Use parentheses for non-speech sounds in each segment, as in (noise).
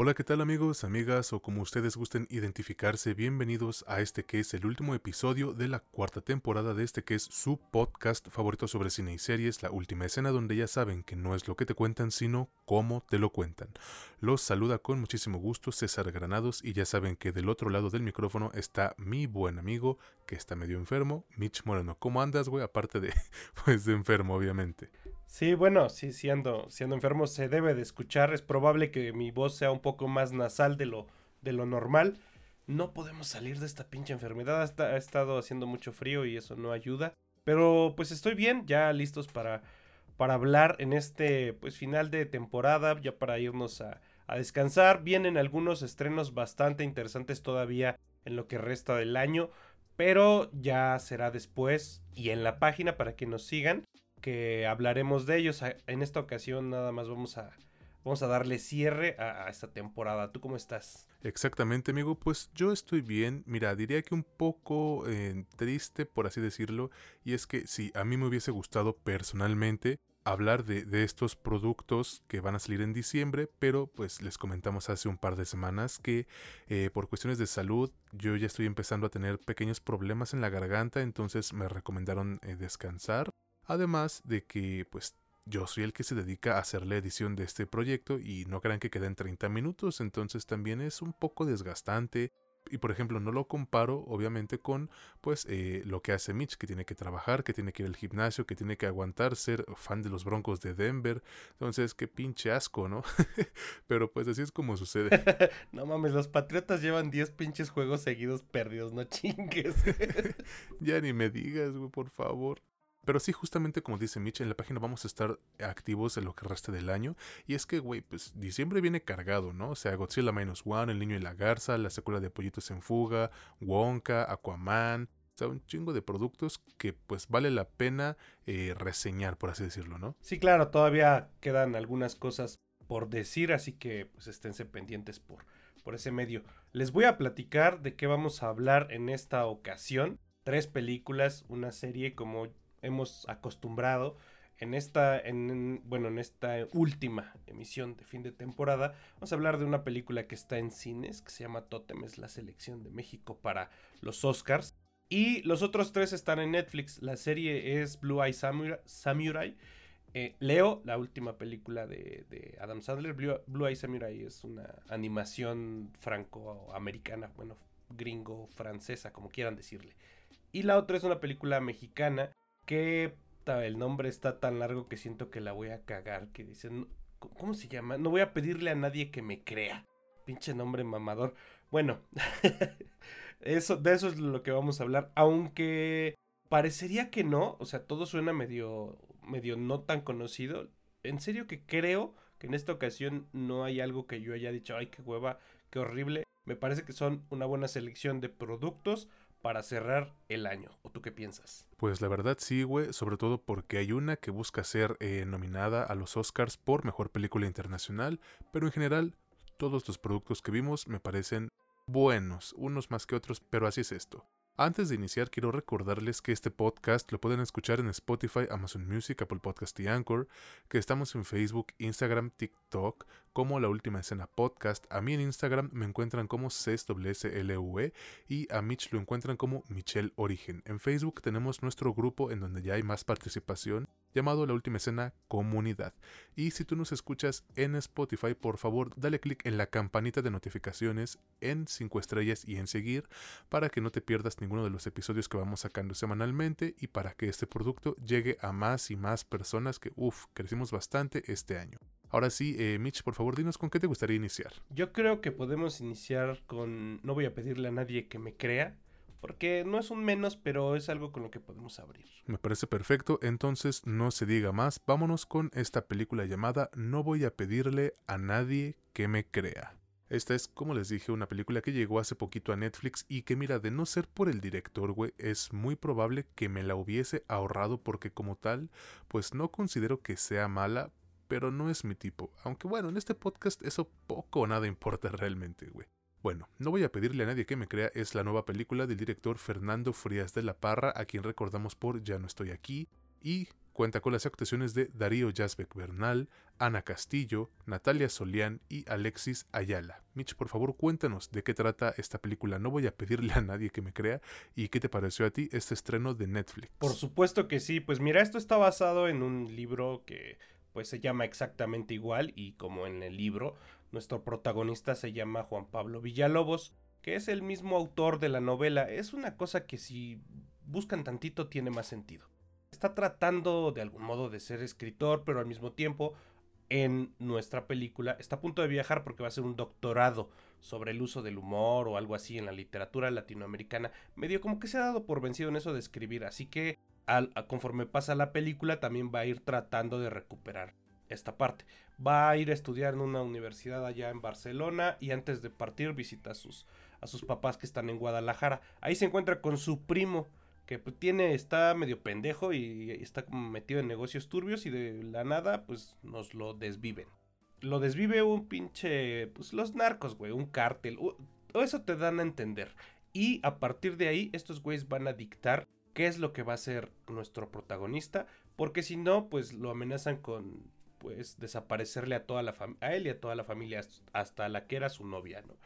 Hola, ¿qué tal amigos, amigas o como ustedes gusten identificarse? Bienvenidos a este que es el último episodio de la cuarta temporada de este que es su podcast favorito sobre cine y series, la última escena donde ya saben que no es lo que te cuentan, sino cómo te lo cuentan. Los saluda con muchísimo gusto César Granados y ya saben que del otro lado del micrófono está mi buen amigo que está medio enfermo, Mitch Moreno. ¿Cómo andas, güey? Aparte de, (laughs) pues, de enfermo, obviamente. Sí, bueno, sí, siendo, siendo enfermo se debe de escuchar. Es probable que mi voz sea un poco más nasal de lo, de lo normal. No podemos salir de esta pinche enfermedad. Ha, estado haciendo mucho frío y eso no ayuda. Pero pues estoy bien, ya listos para, para hablar en este pues final de temporada, ya para irnos a, a descansar. Vienen algunos estrenos bastante interesantes todavía en lo que resta del año. Pero ya será después y en la página para que nos sigan que hablaremos de ellos. En esta ocasión nada más vamos a, vamos a darle cierre a, esta temporada. ¿Tú cómo estás? Exactamente, amigo. Pues yo estoy bien. Mira, diría que un poco eh, triste, por así decirlo. Y es que si a mí me hubiese gustado personalmente hablar de, estos productos que van a salir en diciembre, pero pues les comentamos hace un par de semanas que eh, por cuestiones de salud yo ya estoy empezando a tener pequeños problemas en la garganta, entonces me recomendaron eh, descansar. Además de que pues yo soy el que se dedica a hacer la edición de este proyecto y no crean que queden 30 minutos, entonces también es un poco desgastante. Y por ejemplo, no lo comparo obviamente con pues eh, lo que hace Mitch, que tiene que trabajar, que tiene que ir al gimnasio, que tiene que aguantar ser fan de los Broncos de Denver. Entonces, qué pinche asco, ¿no? (laughs) Pero pues así es como sucede. (laughs) no mames, los Patriotas llevan 10 pinches juegos seguidos perdidos, no chingues. (laughs) ya ni me digas, güey, por favor. Pero sí, justamente como dice Mitch, en la página vamos a estar activos en lo que resta del año. Y es que, güey, pues diciembre viene cargado, ¿no? O sea, Godzilla Minus One, El Niño y la Garza, la secuela de Pollitos en Fuga, Wonka, Aquaman. O sea, un chingo de productos que pues vale la pena eh, reseñar, por así decirlo, ¿no? Sí, claro, todavía quedan algunas cosas por decir, así que pues esténse pendientes por, por ese medio. Les voy a platicar de qué vamos a hablar en esta ocasión. Tres películas, una serie como hemos acostumbrado en esta, en, bueno, en esta última emisión de fin de temporada, vamos a hablar de una película que está en cines, que se llama Totem, es la selección de México para los Oscars. Y los otros tres están en Netflix. La serie es Blue Eye Samurai. Eh, Leo, la última película de, Adam Sandler. Blue, Blue Eye Samurai es una animación franco-americana, bueno, gringo-francesa, como quieran decirle. Y la otra es una película mexicana que el nombre está tan largo que siento que la voy a cagar. Que dicen, ¿cómo se llama? No voy a pedirle a nadie que me crea. Pinche nombre mamador. Bueno, (laughs) eso, de eso es lo que vamos a hablar. Aunque parecería que no. O sea, todo suena medio, medio no tan conocido. En serio que creo que en esta ocasión no hay algo que yo haya dicho, ay, qué hueva, qué horrible. Me parece que son una buena selección de productos para cerrar el año. ¿O tú qué piensas? Pues la verdad sí, güey, sobre todo porque hay una que busca ser eh, nominada a los Oscars por Mejor Película Internacional, pero en general todos los productos que vimos me parecen buenos, unos más que otros, pero así es esto. Antes de iniciar, quiero recordarles que este podcast lo pueden escuchar en Spotify, Amazon Music, Apple Podcast y Anchor, que estamos en Facebook, Instagram, TikTok, como La Última Escena Podcast. A mí en Instagram me encuentran como CSWSLUE y a Mitch lo encuentran como Michelle Origen. En Facebook tenemos nuestro grupo en donde ya hay más participación llamado La Última Escena Comunidad. Y si tú nos escuchas en Spotify, por favor, dale click en la campanita de notificaciones en 5 estrellas y en seguir para que no te pierdas ninguno de los episodios que vamos sacando semanalmente y para que este producto llegue a más y más personas que, uff, crecimos bastante este año. Ahora sí, eh, Mitch, por favor, dinos con qué te gustaría iniciar. Yo creo que podemos iniciar con... No voy a pedirle a nadie que me crea, porque no es un menos, pero es algo con lo que podemos abrir. Me parece perfecto, entonces no se diga más, vámonos con esta película llamada No voy a pedirle a nadie que me crea. Esta es, como les dije, una película que llegó hace poquito a Netflix y que mira, de no ser por el director, güey, es muy probable que me la hubiese ahorrado porque como tal, pues no considero que sea mala, pero no es mi tipo. Aunque bueno, en este podcast eso poco o nada importa (laughs) realmente, güey. Bueno, no voy a pedirle a nadie que me crea, es la nueva película del director Fernando Frías de la Parra, a quien recordamos por Ya no estoy aquí, y cuenta con las actuaciones de Darío Yazbek Bernal, Ana Castillo, Natalia Solián y Alexis Ayala. Mitch, por favor, cuéntanos de qué trata esta película. No voy a pedirle a nadie que me crea. ¿Y qué te pareció a ti este estreno de Netflix? Por supuesto que sí. Pues mira, esto está basado en un libro que pues se llama exactamente igual y como en el libro, nuestro protagonista se llama Juan Pablo Villalobos, que es el mismo autor de la novela. Es una cosa que si buscan tantito tiene más sentido está tratando de algún modo de ser escritor, pero al mismo tiempo en nuestra película está a punto de viajar porque va a hacer un doctorado sobre el uso del humor o algo así en la literatura latinoamericana. Medio como que se ha dado por vencido en eso de escribir, así que conforme pasa la película también va a ir tratando de recuperar esta parte. Va a ir a estudiar en una universidad allá en Barcelona y antes de partir visita a sus, a sus papás que están en Guadalajara. Ahí se encuentra con su primo que pues, tiene, está medio pendejo y está metido en negocios turbios y de la nada, pues nos lo desviven. Lo desvive un pinche, pues los narcos, güey, un cártel, o eso te dan a entender. Y a partir de ahí, estos güeyes van a dictar qué es lo que va a ser nuestro protagonista, porque si no, pues lo amenazan con, pues, desaparecerle a toda la a él y a toda la familia, hasta la que era su novia, ¿no?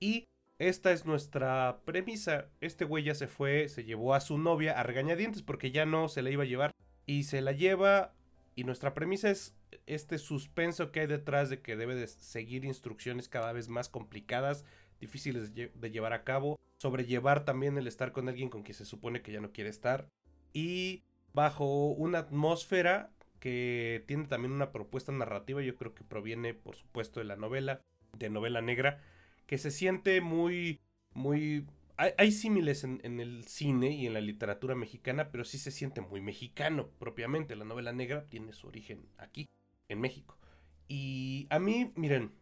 Y esta es nuestra premisa. Este güey ya se fue, se llevó a su novia a regañadientes porque ya no se la iba a llevar. Y se la lleva. Y nuestra premisa es este suspenso que hay detrás de que debe de seguir instrucciones cada vez más complicadas, difíciles de llevar a cabo. Sobrellevar también el estar con alguien con quien se supone que ya no quiere estar. Y bajo una atmósfera que tiene también una propuesta narrativa, yo creo que proviene por supuesto de la novela, de novela negra que se siente muy, muy... Hay, símiles en, en, el cine y en la literatura mexicana, pero sí se siente muy mexicano propiamente. La novela negra tiene su origen aquí, en México. Y a mí, miren,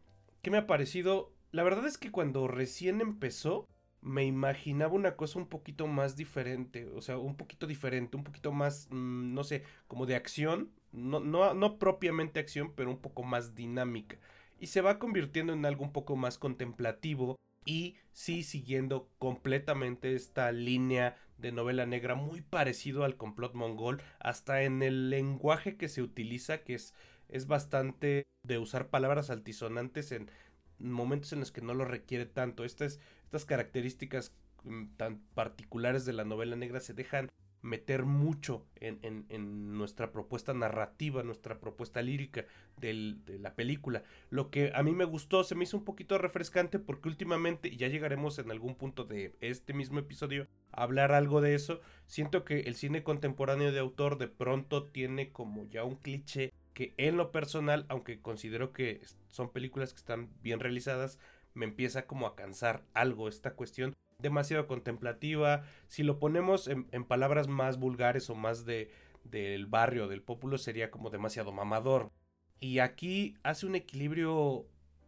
¿qué me ha parecido? La verdad es que cuando recién empezó, me imaginaba una cosa un poquito más diferente, o sea, un poquito diferente, un poquito más, mm, no sé, como de acción, no, no, no propiamente acción, pero un poco más dinámica. Y se va convirtiendo en algo un poco más contemplativo y sí siguiendo completamente esta línea de novela negra muy parecido al complot mongol hasta en el lenguaje que se utiliza que es, es bastante de usar palabras altisonantes en momentos en los que no lo requiere tanto. Estas, estas características mm, tan particulares de la novela negra se dejan meter mucho en, nuestra propuesta narrativa, nuestra propuesta lírica de la película. Lo que a mí me gustó, se me hizo un poquito refrescante porque últimamente, y ya llegaremos en algún punto de este mismo episodio a hablar algo de eso, siento que el cine contemporáneo de autor de pronto tiene como ya un cliché que en lo personal, aunque considero que son películas que están bien realizadas, me empieza como a cansar algo esta cuestión demasiado contemplativa. Si lo ponemos en, palabras más vulgares o más de del barrio, del pueblo, sería como demasiado mamador. Y aquí hace un equilibrio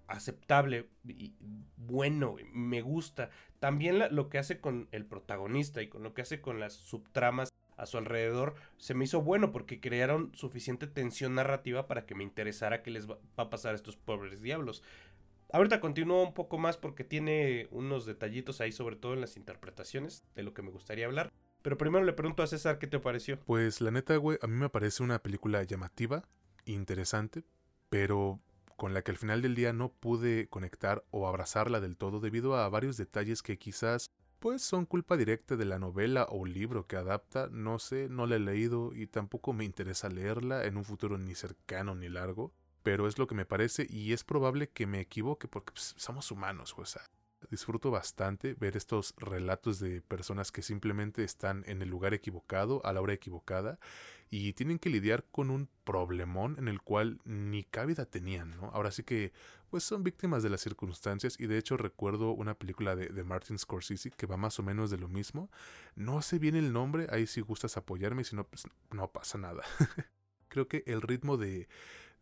aceptable bueno, me gusta. También lo que hace con el protagonista y con lo que hace con las subtramas a su alrededor se me hizo bueno porque crearon suficiente tensión narrativa para que me interesara qué les va a pasar a estos pobres diablos. Ahorita continúo un poco más porque tiene unos detallitos ahí, sobre todo en las interpretaciones, de lo que me gustaría hablar. Pero primero le pregunto a César qué te pareció. Pues la neta, güey, a mí me parece una película llamativa, interesante, pero con la que al final del día no pude conectar o abrazarla del todo debido a varios detalles que quizás pues son culpa directa de la novela o libro que adapta, no sé, no la he leído y tampoco me interesa leerla en un futuro ni cercano ni largo pero es lo que me parece y es probable que me equivoque porque pues, somos humanos, o sea, disfruto bastante ver estos relatos de personas que simplemente están en el lugar equivocado a la hora equivocada y tienen que lidiar con un problemón en el cual ni cabida tenían, ¿no? Ahora sí que pues son víctimas de las circunstancias y de hecho recuerdo una película de, de Martin Scorsese que va más o menos de lo mismo. No sé bien el nombre, ahí si gustas apoyarme, si no pues no pasa nada. (laughs) Creo que el ritmo de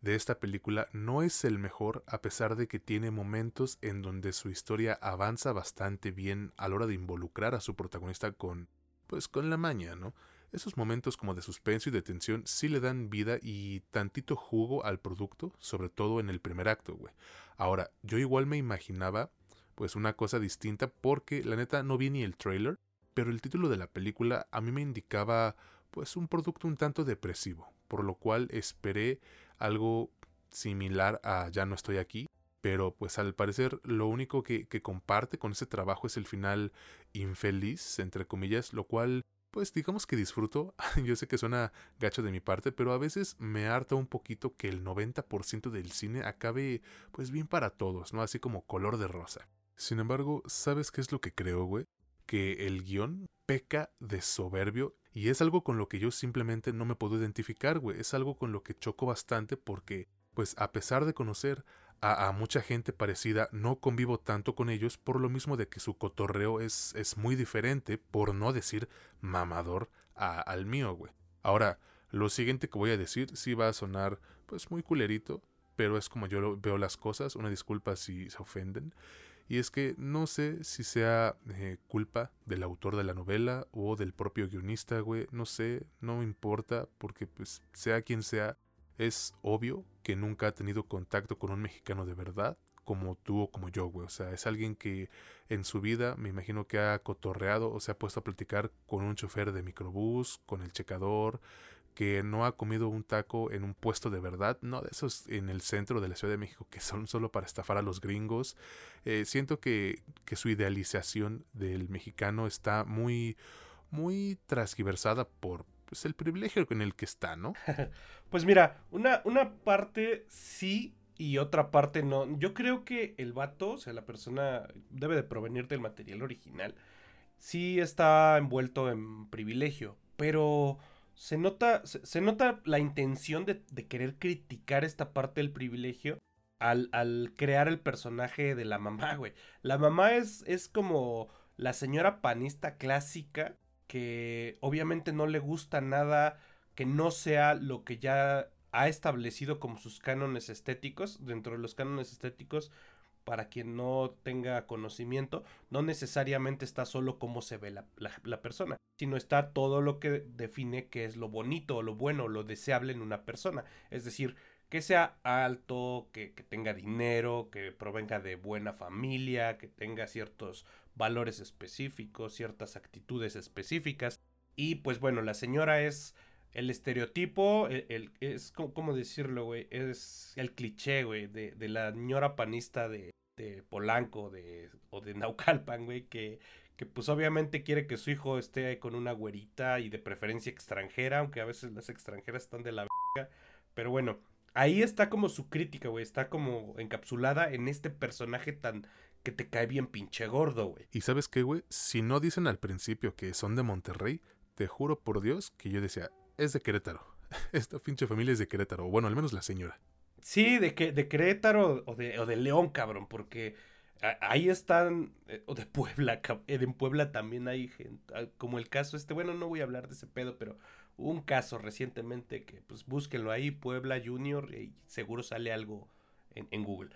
de esta película no es el mejor a pesar de que tiene momentos en donde su historia avanza bastante bien a la hora de involucrar a su protagonista con pues con la maña, ¿no? Esos momentos como de suspenso y de tensión sí le dan vida y tantito jugo al producto, sobre todo en el primer acto, güey. Ahora, yo igual me imaginaba pues una cosa distinta porque la neta no vi ni el trailer, pero el título de la película a mí me indicaba pues un producto un tanto depresivo, por lo cual esperé algo similar a Ya no estoy aquí, pero pues al parecer lo único que, que comparte con ese trabajo es el final infeliz, entre comillas, lo cual pues digamos que disfruto. (laughs) Yo sé que suena gacho de mi parte, pero a veces me harta un poquito que el 90% del cine acabe pues bien para todos, ¿no? Así como color de rosa. Sin embargo, ¿sabes qué es lo que creo, güey? Que el guion peca de soberbio y es algo con lo que yo simplemente no me puedo identificar, güey. Es algo con lo que choco bastante porque, pues a pesar de conocer a, mucha gente parecida, no convivo tanto con ellos por lo mismo de que su cotorreo es, es muy diferente, por no decir mamador, al mío, güey. Ahora, lo siguiente que voy a decir sí va a sonar pues muy culerito, pero es como yo veo las cosas, una disculpa si se ofenden. Y es que no sé si sea eh, culpa del autor de la novela o del propio guionista, güey. No sé, no me importa, porque pues sea quien sea, es obvio que nunca ha tenido contacto con un mexicano de verdad, como tú o como yo, güey. O sea, es alguien que en su vida me imagino que ha cotorreado o se ha puesto a platicar con un chofer de microbús, con el checador, que no ha comido un taco en un puesto de verdad, no de esos en el centro de la Ciudad de México que son solo para estafar a los gringos. Eh, siento que, que su idealización del mexicano está muy, muy transgiversada por, pues, el privilegio en el que está, ¿no? (laughs) pues mira, una, una parte sí y otra parte no. Yo creo que el vato, o sea, la persona debe de provenir del material original. Sí está envuelto en privilegio, pero se nota, se, nota la intención de, querer criticar esta parte del privilegio al, al, crear el personaje de la mamá, güey. La mamá es, es como la señora panista clásica que obviamente no le gusta nada que no sea lo que ya ha establecido como sus cánones estéticos. Dentro de los cánones estéticos, para quien no tenga conocimiento, no necesariamente está solo cómo se ve la, persona, sino está todo lo que define qué es lo bonito, lo bueno, lo deseable en una persona. Es decir, que sea alto, que, tenga dinero, que provenga de buena familia, que tenga ciertos valores específicos, ciertas actitudes específicas. Y pues bueno, la señora es el estereotipo, el, es como decirlo, güey, es el cliché, güey, de, de, la señora panista de, de Polanco de, o de Naucalpan, güey, que, que pues obviamente quiere que su hijo esté con una güerita y de preferencia extranjera, aunque a veces las extranjeras están de la verga. Pero bueno, ahí está como su crítica, güey, está como encapsulada en este personaje tan que te cae bien pinche gordo, güey. Y sabes qué, güey, si no dicen al principio que son de Monterrey, te juro por Dios que yo decía, es de Querétaro. (laughs) Esta pinche familia es de Querétaro, o bueno, al menos la señora. Sí, de, que, de Querétaro o de, León, cabrón, porque ahí están, eh, o de Puebla, eh, en Puebla también hay gente, ah, como el caso este, bueno, no voy a hablar de ese pedo, pero un caso recientemente que pues búsquenlo ahí, Puebla Junior, y seguro sale algo en, Google.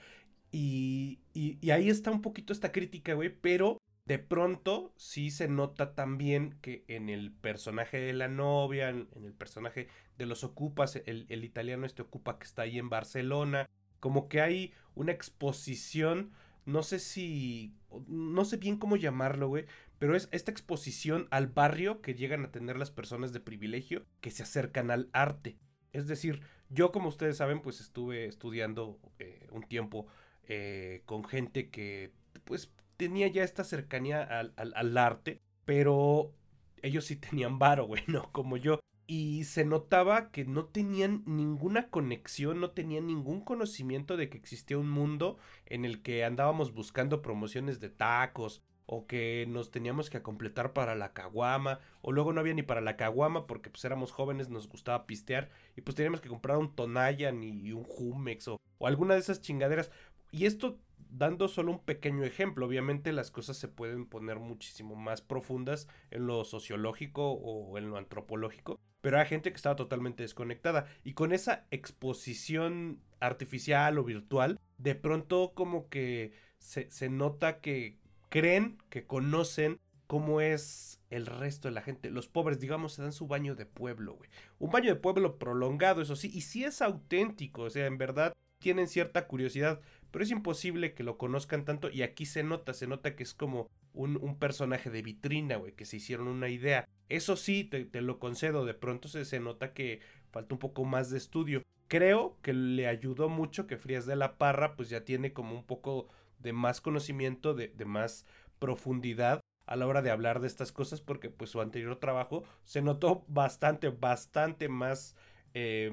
Y, y, ahí está un poquito esta crítica, güey, pero de pronto sí se nota también que en el personaje de la novia, en, el personaje de los ocupas, el, el, italiano este ocupa que está ahí en Barcelona, como que hay una exposición, no sé si, no sé bien cómo llamarlo, güey, pero es esta exposición al barrio que llegan a tener las personas de privilegio que se acercan al arte. Es decir, yo como ustedes saben, pues estuve estudiando eh, un tiempo eh, con gente que pues tenía ya esta cercanía al, al, arte, pero ellos sí tenían varo, güey, no como yo. Y se notaba que no tenían ninguna conexión, no tenían ningún conocimiento de que existía un mundo en el que andábamos buscando promociones de tacos, o que nos teníamos que completar para la caguama, o luego no había ni para la caguama porque pues éramos jóvenes, nos gustaba pistear, y pues teníamos que comprar un Tonayan y un Jumex o, o alguna de esas chingaderas. Y esto dando solo un pequeño ejemplo, obviamente las cosas se pueden poner muchísimo más profundas en lo sociológico o en lo antropológico, pero hay gente que estaba totalmente desconectada y con esa exposición artificial o virtual, de pronto como que se, se nota que creen que conocen cómo es el resto de la gente. Los pobres, digamos, se dan su baño de pueblo, güey. Un baño de pueblo prolongado, eso sí, y sí es auténtico, o sea, en verdad tienen cierta curiosidad, pero es imposible que lo conozcan tanto y aquí se nota, se nota que es como un, un personaje de vitrina, güey, que se hicieron una idea. Eso sí, te, lo concedo, de pronto se, se nota que falta un poco más de estudio. Creo que le ayudó mucho que Frías de la Parra pues ya tiene como un poco de más conocimiento, de, de más profundidad a la hora de hablar de estas cosas porque pues su anterior trabajo se notó bastante, bastante más, eh,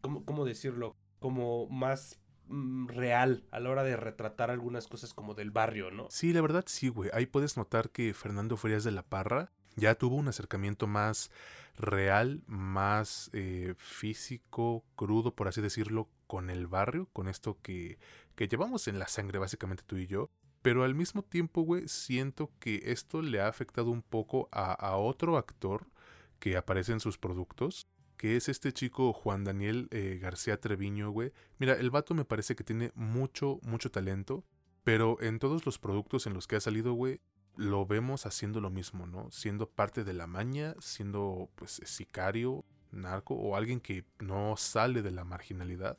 ¿cómo, ¿cómo, decirlo? Como más real a la hora de retratar algunas cosas como del barrio, ¿no? Sí, la verdad sí, güey. Ahí puedes notar que Fernando Frías de la Parra ya tuvo un acercamiento más real, más eh, físico, crudo, por así decirlo, con el barrio, con esto que, que llevamos en la sangre básicamente tú y yo. Pero al mismo tiempo, güey, siento que esto le ha afectado un poco a, otro actor que aparece en sus productos, que es este chico Juan Daniel eh, García Treviño, güey. Mira, el vato me parece que tiene mucho, mucho talento, pero en todos los productos en los que ha salido, güey, lo vemos haciendo lo mismo, ¿no? Siendo parte de la maña, siendo pues sicario, narco o alguien que no sale de la marginalidad.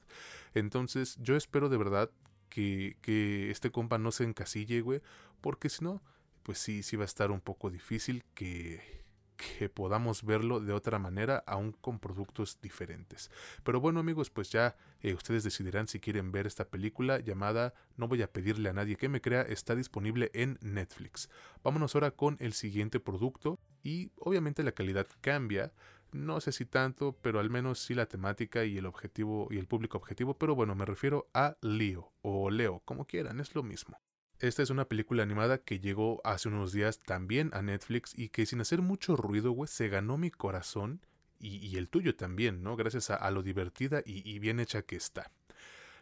Entonces yo espero de verdad que, que este compa no se encasille, güey, porque si no, pues sí, sí va a estar un poco difícil que, que podamos verlo de otra manera, aún con productos diferentes. Pero bueno amigos, pues ya eh, ustedes decidirán si quieren ver esta película llamada No voy a pedirle a nadie que me crea, está disponible en Netflix. Vámonos ahora con el siguiente producto y obviamente la calidad cambia. No sé si tanto, pero al menos sí la temática y el objetivo y el público objetivo, pero bueno, me refiero a Leo o Leo, como quieran, es lo mismo. Esta es una película animada que llegó hace unos días también a Netflix y que sin hacer mucho ruido, güey, se ganó mi corazón y, el tuyo también, ¿no? Gracias a, lo divertida y, y, bien hecha que está.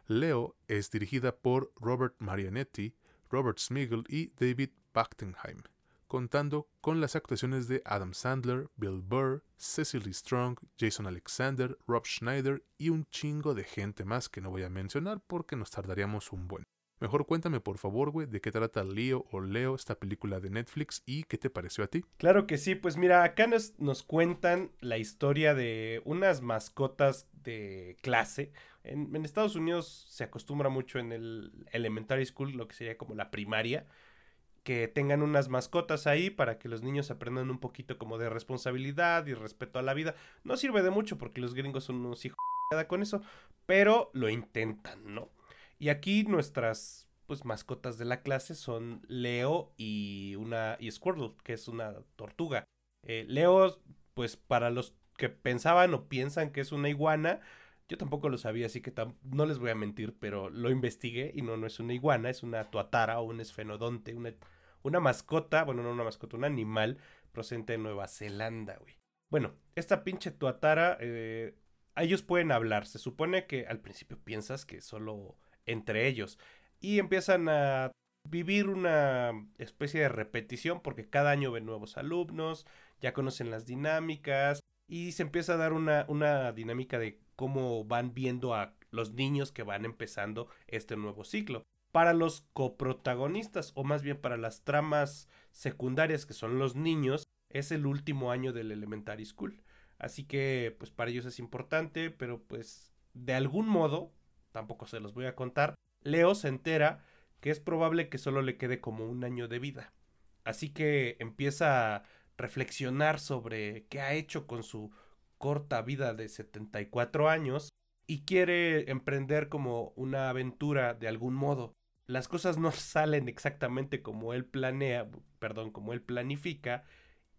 Leo es dirigida por Robert Marianetti, Robert Smigel y David Bachtenheim, contando con las actuaciones de Adam Sandler, Bill Burr, Cecily Strong, Jason Alexander, Rob Schneider y un chingo de gente más que no voy a mencionar porque nos tardaríamos un buen. Mejor cuéntame por favor, güey, de qué trata Leo o Leo, esta película de Netflix y qué te pareció a ti. Claro que sí, pues mira, acá nos, nos cuentan la historia de unas mascotas de clase. En, en, Estados Unidos se acostumbra mucho en el elementary school, lo que sería como la primaria, que tengan unas mascotas ahí para que los niños aprendan un poquito como de responsabilidad y respeto a la vida. No sirve de mucho porque los gringos son unos hijos con eso, pero lo intentan, ¿no? Y aquí nuestras pues mascotas de la clase son Leo y una y Squirtle, que es una tortuga. Eh, Leo, pues para los que pensaban o piensan que es una iguana, yo tampoco lo sabía, así que no les voy a mentir, pero lo investigué y no, no es una iguana, es una tuatara o un esfenodonte, una, una mascota, bueno, no una mascota, un animal procedente de Nueva Zelanda, güey. Bueno, esta pinche tuatara, eh, ellos pueden hablar. Se supone que al principio piensas que solo entre ellos. Y empiezan a vivir una especie de repetición porque cada año ven nuevos alumnos, ya conocen las dinámicas y se empieza a dar una, una dinámica de cómo van viendo a los niños que van empezando este nuevo ciclo. Para los coprotagonistas, o más bien para las tramas secundarias que son los niños, es el último año del Elementary School. Así que, pues para ellos es importante, pero pues de algún modo tampoco se los voy a contar, Leo se entera que es probable que solo le quede como un año de vida. Así que empieza a reflexionar sobre qué ha hecho con su corta vida de 74 años y quiere emprender como una aventura de algún modo. Las cosas no (laughs) salen exactamente como él planea, perdón, como él planifica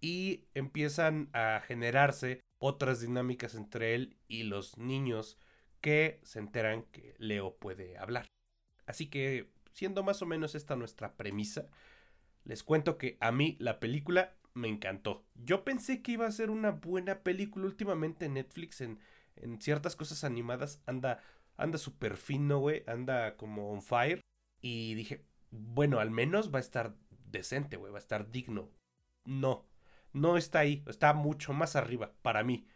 y empiezan a generarse otras dinámicas entre él y los niños que se enteran que Leo puede hablar. Así que, siendo más o menos esta nuestra premisa, les cuento que a mí la película me encantó. Yo pensé que iba a ser una buena película últimamente Netflix en, en ciertas cosas animadas anda anda súper fino, güey, anda como on fire y dije, bueno, al menos va a estar decente, güey, va a estar digno. No, no está ahí, está mucho más arriba para mí.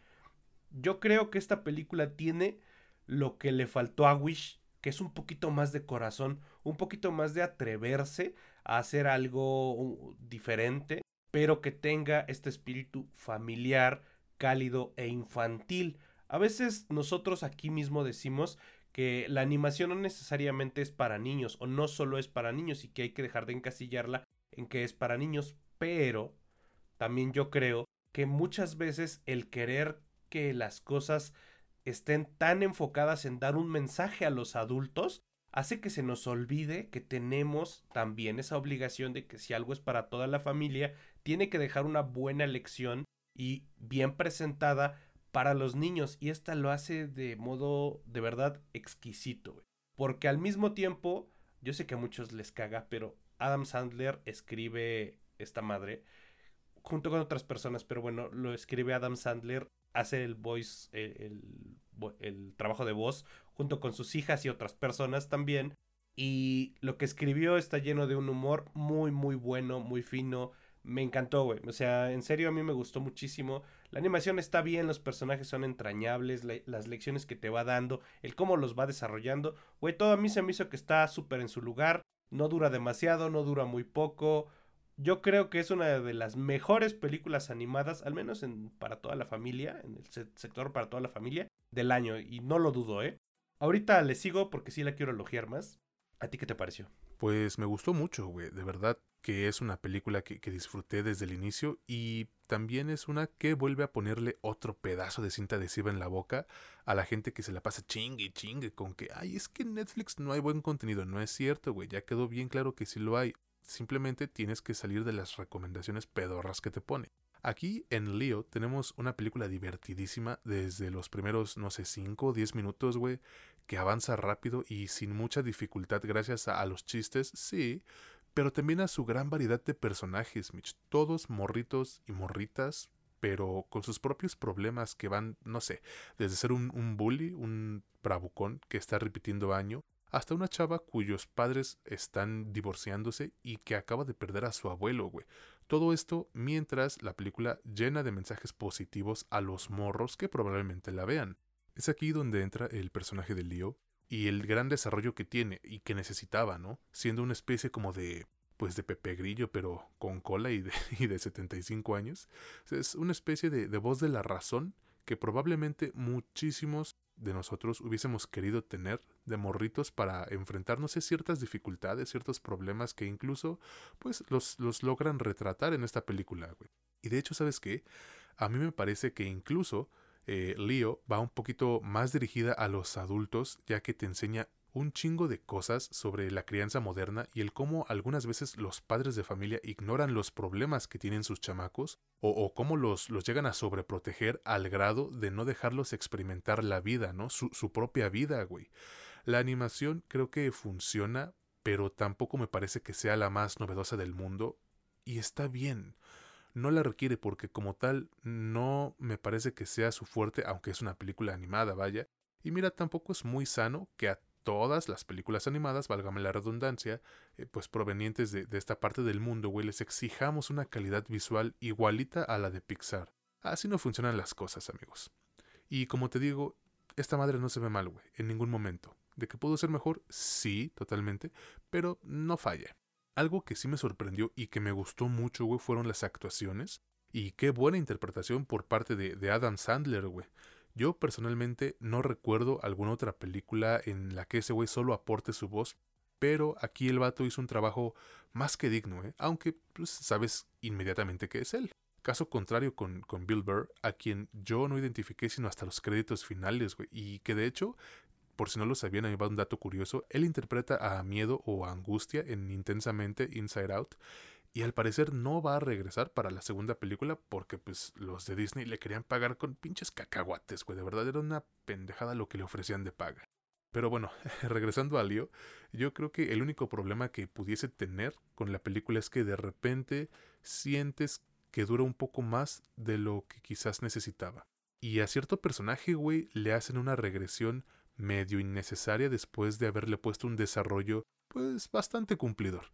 Yo creo que esta película tiene lo que le faltó a Wish, que es un poquito más de corazón, un poquito más de atreverse a hacer algo uh, diferente, pero que tenga este espíritu familiar, cálido e infantil. A veces nosotros aquí mismo decimos que la animación no necesariamente es para niños o no solo es para niños y que hay que dejar de encasillarla en que es para niños, pero también yo creo que muchas veces el querer que las cosas estén tan enfocadas en dar un mensaje a los adultos hace que se nos olvide que tenemos también esa obligación de que si algo es para toda la familia, tiene que dejar una buena lección y bien presentada para los niños. Y esta lo hace de modo de verdad exquisito. Porque al mismo tiempo, yo sé que a muchos les caga, pero Adam Sandler escribe esta madre junto con otras personas, pero bueno, lo escribe Adam Sandler, hace el voice, el, el, trabajo de voz junto con sus hijas y otras personas también. Y lo que escribió está lleno de un humor muy, muy bueno, muy fino. Me encantó, güey. O sea, en serio a mí me gustó muchísimo. La animación está bien, los personajes son entrañables, las lecciones que te va dando, el cómo los va desarrollando. Güey, todo a mí se me hizo que está súper en su lugar. No dura demasiado, no dura muy poco yo creo que es una de las mejores películas animadas, al menos en, para toda la familia, en el sector para toda la familia, del año. Y no lo dudo, ¿eh? Ahorita le sigo porque sí la quiero elogiar más. ¿A ti qué te pareció? Pues me gustó mucho, güey. De verdad que es una película que, que, disfruté desde el inicio y también es una que vuelve a ponerle otro pedazo de cinta adhesiva en la boca a la gente que se la pasa chingue y chingue con que, ay, es que en Netflix no hay buen contenido. No es cierto, güey. Ya quedó bien claro que sí lo hay. Simplemente tienes que salir de las recomendaciones pedorras que te pone. Aquí en Leo tenemos una película divertidísima desde los primeros, no sé, 5 o 10 minutos, güey, que avanza rápido y sin mucha dificultad gracias a, los chistes, sí, pero también a su gran variedad de personajes, Mitch. Todos morritos y morritas, pero con sus propios problemas que van, no sé, desde ser un, un bully, un bravucón que está repitiendo año, hasta una chava cuyos padres están divorciándose y que acaba de perder a su abuelo, güey. Todo esto mientras la película llena de mensajes positivos a los morros que probablemente la vean. Es aquí donde entra el personaje de Leo y el gran desarrollo que tiene y que necesitaba, ¿no? Siendo una especie como de pues de Pepe Grillo, pero con cola y de, (laughs) y de 75 años. Es una especie de, de voz de la razón que probablemente muchísimos de nosotros hubiésemos querido tener de morritos para enfrentarnos a ciertas dificultades, ciertos problemas que incluso pues los, los logran retratar en esta película. Y de hecho, ¿sabes qué? A mí me parece que incluso eh, Leo va un poquito más dirigida a los adultos, ya que te enseña un chingo de cosas sobre la crianza moderna y el cómo algunas veces los padres de familia ignoran los problemas que tienen sus chamacos o, cómo los, los, llegan a sobreproteger al grado de no dejarlos experimentar la vida, ¿no? Su, su propia vida, güey. La animación creo que funciona, pero tampoco me parece que sea la más novedosa del mundo y está bien. No la requiere porque como tal no me parece que sea su fuerte, aunque es una película animada, vaya. Y mira, tampoco es muy sano que a todas las películas animadas, válgame la redundancia, eh, pues provenientes de, de, esta parte del mundo, güey, les exijamos una calidad visual igualita a la de Pixar. Así no funcionan las cosas, amigos. Y como te digo, esta madre no se ve mal, güey, en ningún momento. ¿De que pudo ser mejor? Sí, totalmente, pero no falla. Algo que sí me sorprendió y que me gustó mucho, güey, fueron las actuaciones. Y qué buena interpretación por parte de, de Adam Sandler, güey. Yo personalmente no recuerdo alguna otra película en la que ese güey solo aporte su voz, pero aquí el vato hizo un trabajo más que digno, ¿eh? aunque pues, sabes inmediatamente que es él. Caso contrario con, con Bill Burr, a quien yo no identifiqué sino hasta los créditos finales, güey, y que de hecho, por si no lo sabían, me va un dato curioso, él interpreta a Miedo o a Angustia en Intensamente Inside Out, y al parecer no va a regresar para la segunda película porque pues los de Disney le querían pagar con pinches cacahuates, güey. De verdad era una pendejada lo que le ofrecían de paga. Pero bueno, (laughs) regresando a Leo, yo creo que el único problema que pudiese tener con la película es que de repente sientes que dura un poco más de lo que quizás necesitaba. Y a cierto personaje, güey, le hacen una regresión medio innecesaria después de haberle puesto un desarrollo, pues bastante cumplidor.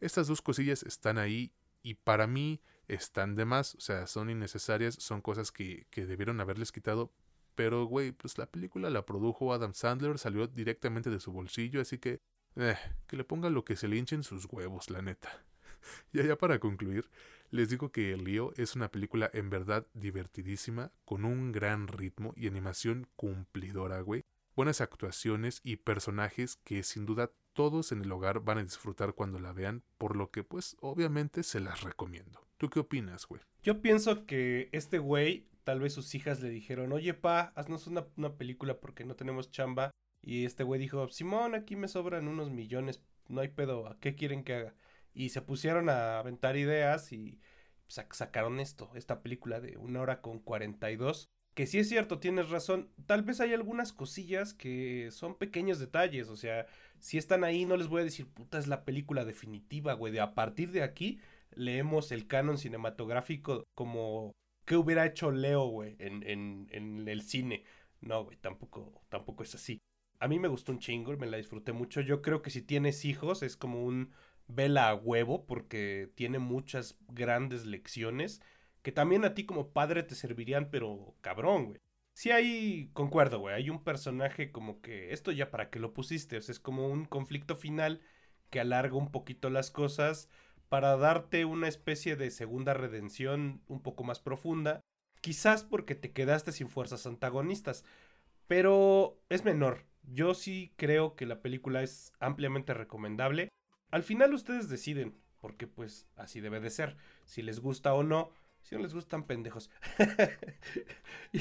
Estas dos cosillas están ahí y para mí están de más, o sea, son innecesarias, son cosas que, que debieron haberles quitado, pero güey, pues la película la produjo Adam Sandler, salió directamente de su bolsillo, así que, eh, que le ponga lo que se le hinchen sus huevos, la neta. (laughs) y ya para concluir, les digo que El Lío es una película en verdad divertidísima, con un gran ritmo y animación cumplidora, güey. buenas actuaciones y personajes que sin duda todos en el hogar van a disfrutar cuando la vean, por lo que pues obviamente se las recomiendo. ¿Tú qué opinas, güey? Yo pienso que este güey, tal vez sus hijas le dijeron, oye pa, haznos una, una película porque no tenemos chamba. Y este güey dijo, Simón, aquí me sobran unos millones, no hay pedo, ¿a qué quieren que haga? Y se pusieron a aventar ideas y sacaron esto, esta película de una hora con 42. Que sí es cierto, tienes razón. Tal vez hay algunas cosillas que son pequeños detalles. O sea, si están ahí, no les voy a decir, puta, es la película definitiva, güey. De a partir de aquí, leemos el canon cinematográfico como qué hubiera hecho Leo, güey, en, en, en el cine. No, güey, tampoco, tampoco es así. A mí me gustó un chingo, me la disfruté mucho. Yo creo que si tienes hijos es como un vela a huevo porque tiene muchas grandes lecciones que también a ti como padre te servirían, pero cabrón, güey. Sí hay, concuerdo, güey, hay un personaje como que esto ya para que lo pusiste, es como un conflicto final que alarga un poquito las cosas para darte una especie de segunda redención un poco más profunda, quizás porque te quedaste sin fuerzas antagonistas, pero es menor. Yo sí creo que la película es ampliamente recomendable. Al final ustedes deciden, porque pues así debe de ser, si les gusta o no. Si no les gustan pendejos. (laughs)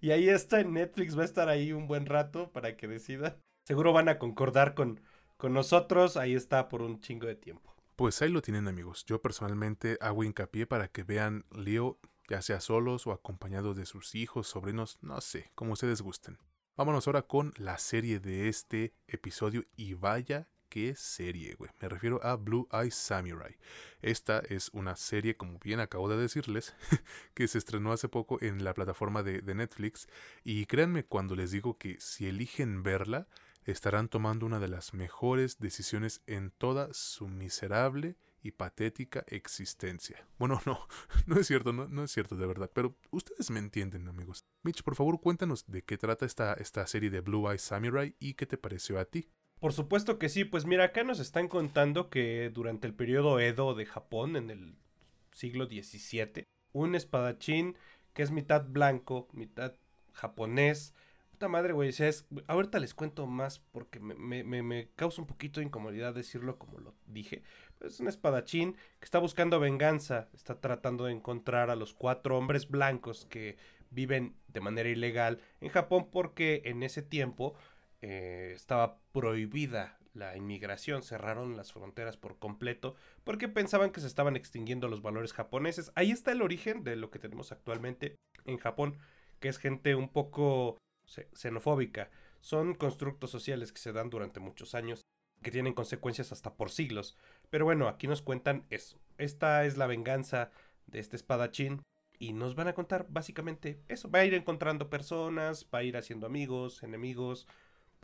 y, ahí está en Netflix, va a estar ahí un buen rato para que decidan. Seguro van a concordar con, con nosotros, ahí está por un chingo de tiempo. Pues ahí lo tienen amigos. Yo personalmente hago hincapié para que vean Leo, ya sea solos o acompañados de sus hijos, sobrinos, no sé, como ustedes gusten. Vámonos ahora con la serie de este episodio y vaya qué serie, güey. Me refiero a Blue Eye Samurai. Esta es una serie, como bien acabo de decirles, (laughs) que se estrenó hace poco en la plataforma de, Netflix. Y créanme cuando les digo que si eligen verla, estarán tomando una de las mejores decisiones en toda su miserable y patética existencia. Bueno, (laughs) no, no es cierto, no, no es cierto de verdad, pero ustedes me entienden, amigos. Mitch, por favor, cuéntanos de qué trata esta, esta serie de Blue Eye Samurai y qué te pareció a ti. Por supuesto que sí, pues mira, acá nos están contando que durante el periodo Edo de Japón, en el siglo XVII, un espadachín que es mitad blanco, mitad japonés, puta madre, güey, es, ahorita les cuento más porque me, me, me, causa un poquito de incomodidad decirlo como lo dije. Es un espadachín que está buscando venganza, está tratando de encontrar a los cuatro hombres blancos que viven de manera ilegal en Japón porque en ese tiempo eh, estaba prohibida la inmigración, cerraron las fronteras por completo porque pensaban que se estaban extinguiendo los valores japoneses. Ahí está el origen de lo que tenemos actualmente en Japón, que es gente un poco xenofóbica. Son constructos sociales que se dan durante muchos años, que tienen consecuencias hasta por siglos. Pero bueno, aquí nos cuentan eso. Esta es la venganza de este espadachín y nos van a contar básicamente eso. Va a ir encontrando personas, va a ir haciendo amigos, enemigos,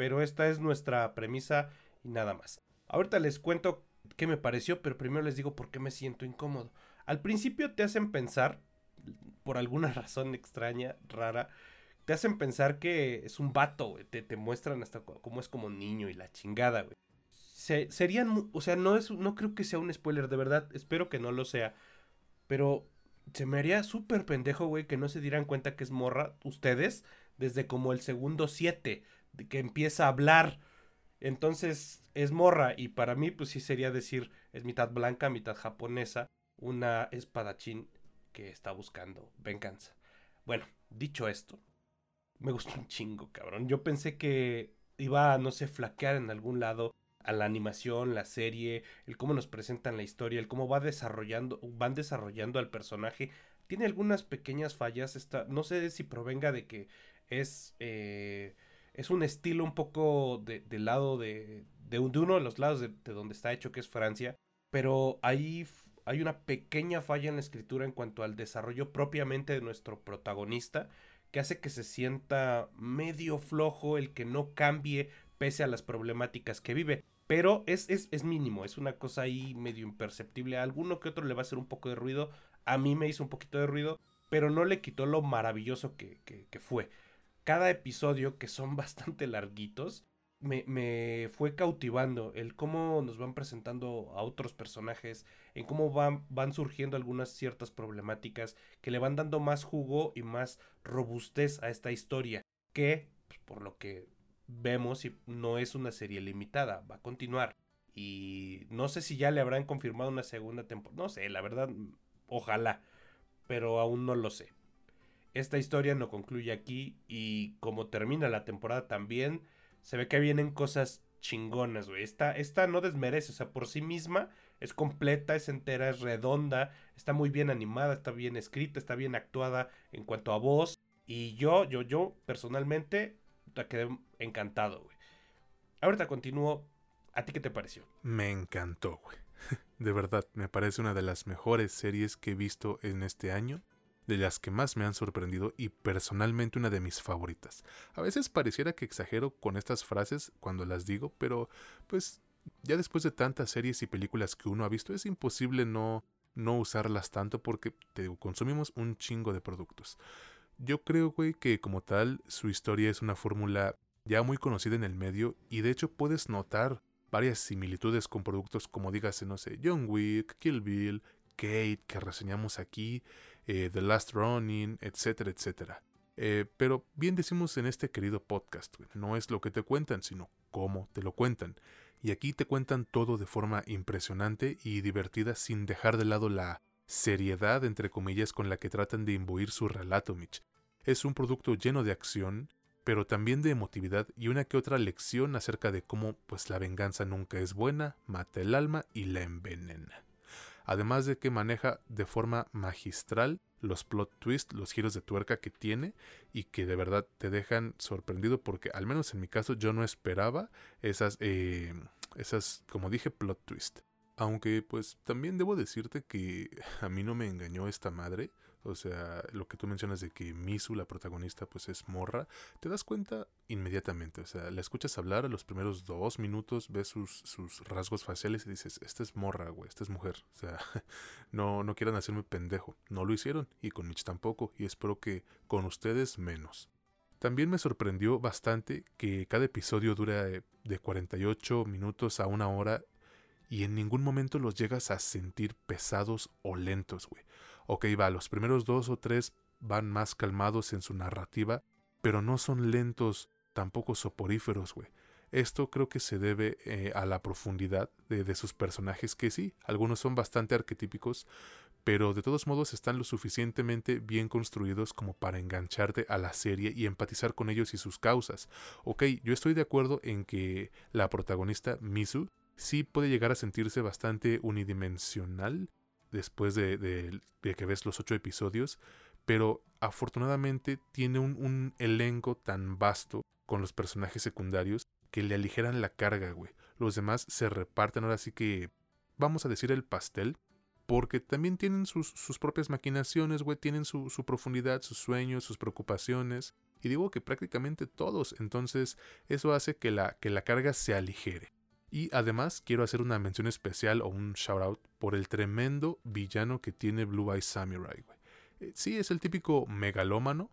pero esta es nuestra premisa y nada más. Ahorita les cuento qué me pareció, pero primero les digo por qué me siento incómodo. Al principio te hacen pensar, por alguna (laughs) razón extraña, rara, te hacen pensar que es un vato, Te, te muestran hasta cómo es como niño y la chingada, güey. serían, o sea, no, es, no creo que sea un spoiler, de verdad, espero que no lo sea. Pero se me haría súper pendejo, güey, que no se dieran cuenta que es morra, ustedes, desde como el segundo 7 que empieza a hablar. Entonces es morra y para mí pues sí sería decir es mitad blanca, mitad japonesa, una espadachín que está buscando venganza. Bueno, dicho esto, me gustó un chingo, cabrón. Yo pensé que iba a, no sé, flaquear en algún lado a la animación, la serie, el cómo nos presentan la historia, el cómo va desarrollando, van desarrollando al personaje. Tiene algunas pequeñas fallas, esta, no sé si provenga de que es eh, es un estilo un poco de, del lado de, de, uno de los lados de, donde está hecho, que es Francia, pero ahí hay una pequeña falla en la escritura en cuanto al desarrollo propiamente de nuestro protagonista, que hace que se sienta medio flojo el que no cambie pese a las problemáticas que vive. Pero es, es, es mínimo, es una cosa ahí medio imperceptible. A alguno que otro le va a hacer un poco de ruido. A mí me hizo un poquito de ruido, pero no le quitó lo maravilloso que, que, que fue cada episodio, que son (laughs) bastante larguitos, me, me, fue cautivando el cómo nos van presentando a otros personajes, en cómo van, van surgiendo algunas ciertas problemáticas que le van dando más jugo y más robustez a esta historia, que pues, por lo que vemos, no es una serie limitada, va a continuar. Y no sé si ya le habrán confirmado una segunda temporada. No sé, la verdad, ojalá. Pero aún no lo sé. Esta historia no concluye aquí. Y como termina la temporada también, se ve que vienen cosas chingonas, güey. Esta, esta no desmerece, o sea, por sí misma es completa, es entera, es redonda, está muy bien animada, está bien escrita, está bien actuada en cuanto a voz. Y yo, yo, yo, personalmente, quedé encantado, güey. Ahorita continúo ¿A ti qué te pareció? Me encantó, güey. (laughs) De verdad, me parece una de las mejores series que he visto en este año, de las que más me han sorprendido y personalmente una de mis favoritas. A veces pareciera que exagero con estas frases cuando las digo, pero pues ya después de tantas series y películas que uno ha visto es imposible no no usarlas tanto porque te consumimos un chingo de productos. Yo creo, güey, que como tal su historia es una fórmula ya muy conocida en el medio y de hecho puedes notar varias similitudes con productos como dígase, no sé, John Wick, Kill Bill, Kate, que reseñamos aquí, eh, The Last Running, etcétera, etcétera. Eh, pero bien decimos en este querido podcast, no es lo que te cuentan, sino cómo te lo cuentan. Y aquí te cuentan todo de forma impresionante y divertida sin dejar de lado la seriedad, entre comillas, con la que tratan de imbuir su relato, Mitch. Es un producto lleno de acción, pero también de emotividad y una que otra lección acerca de cómo pues la venganza nunca es buena, mata el alma y la envenena. Además de que maneja de forma magistral los plot twists, los giros de tuerca que tiene y que de verdad te dejan sorprendido porque al menos en mi caso yo no esperaba esas, eh, esas como dije, plot twist. Aunque pues también debo decirte que (laughs) a mí no me engañó esta madre. O sea, lo que tú mencionas de que Misu, la protagonista, pues es morra, te das cuenta inmediatamente. O sea, la escuchas hablar a los primeros dos minutos, ves sus, sus rasgos faciales y dices, esta es morra, güey, esta es mujer. O sea, (laughs) no, no quieran hacerme pendejo. No lo hicieron, y con Mitch tampoco, y espero que con ustedes menos. También me sorprendió bastante que cada episodio dura de 48 minutos a una hora y en ningún momento los llegas a sentir pesados o lentos, güey ok, va, los primeros dos o tres van más calmados en su narrativa, pero no son lentos, tampoco soporíferos, güey. Esto creo que se debe eh, a la profundidad de, de, sus personajes, que sí, algunos son bastante arquetípicos, pero de todos modos están lo suficientemente bien construidos como para engancharte a la serie y empatizar con ellos y sus causas. Ok, yo estoy de acuerdo en que la protagonista, Misu, sí puede llegar a sentirse bastante unidimensional después de, que ves los ocho episodios, pero afortunadamente tiene un, elenco tan vasto con los personajes secundarios que le aligeran la carga, güey. Los demás se reparten ahora sí que, vamos a decir, el pastel, porque también tienen sus, propias maquinaciones, güey, tienen su, su, profundidad, sus sueños, sus preocupaciones, y digo que prácticamente todos, entonces eso hace que la, que la carga se aligere. Y además quiero hacer una mención especial o un shout out por el tremendo villano que tiene Blue Eye Samurai. Eh, sí, es el típico megalómano,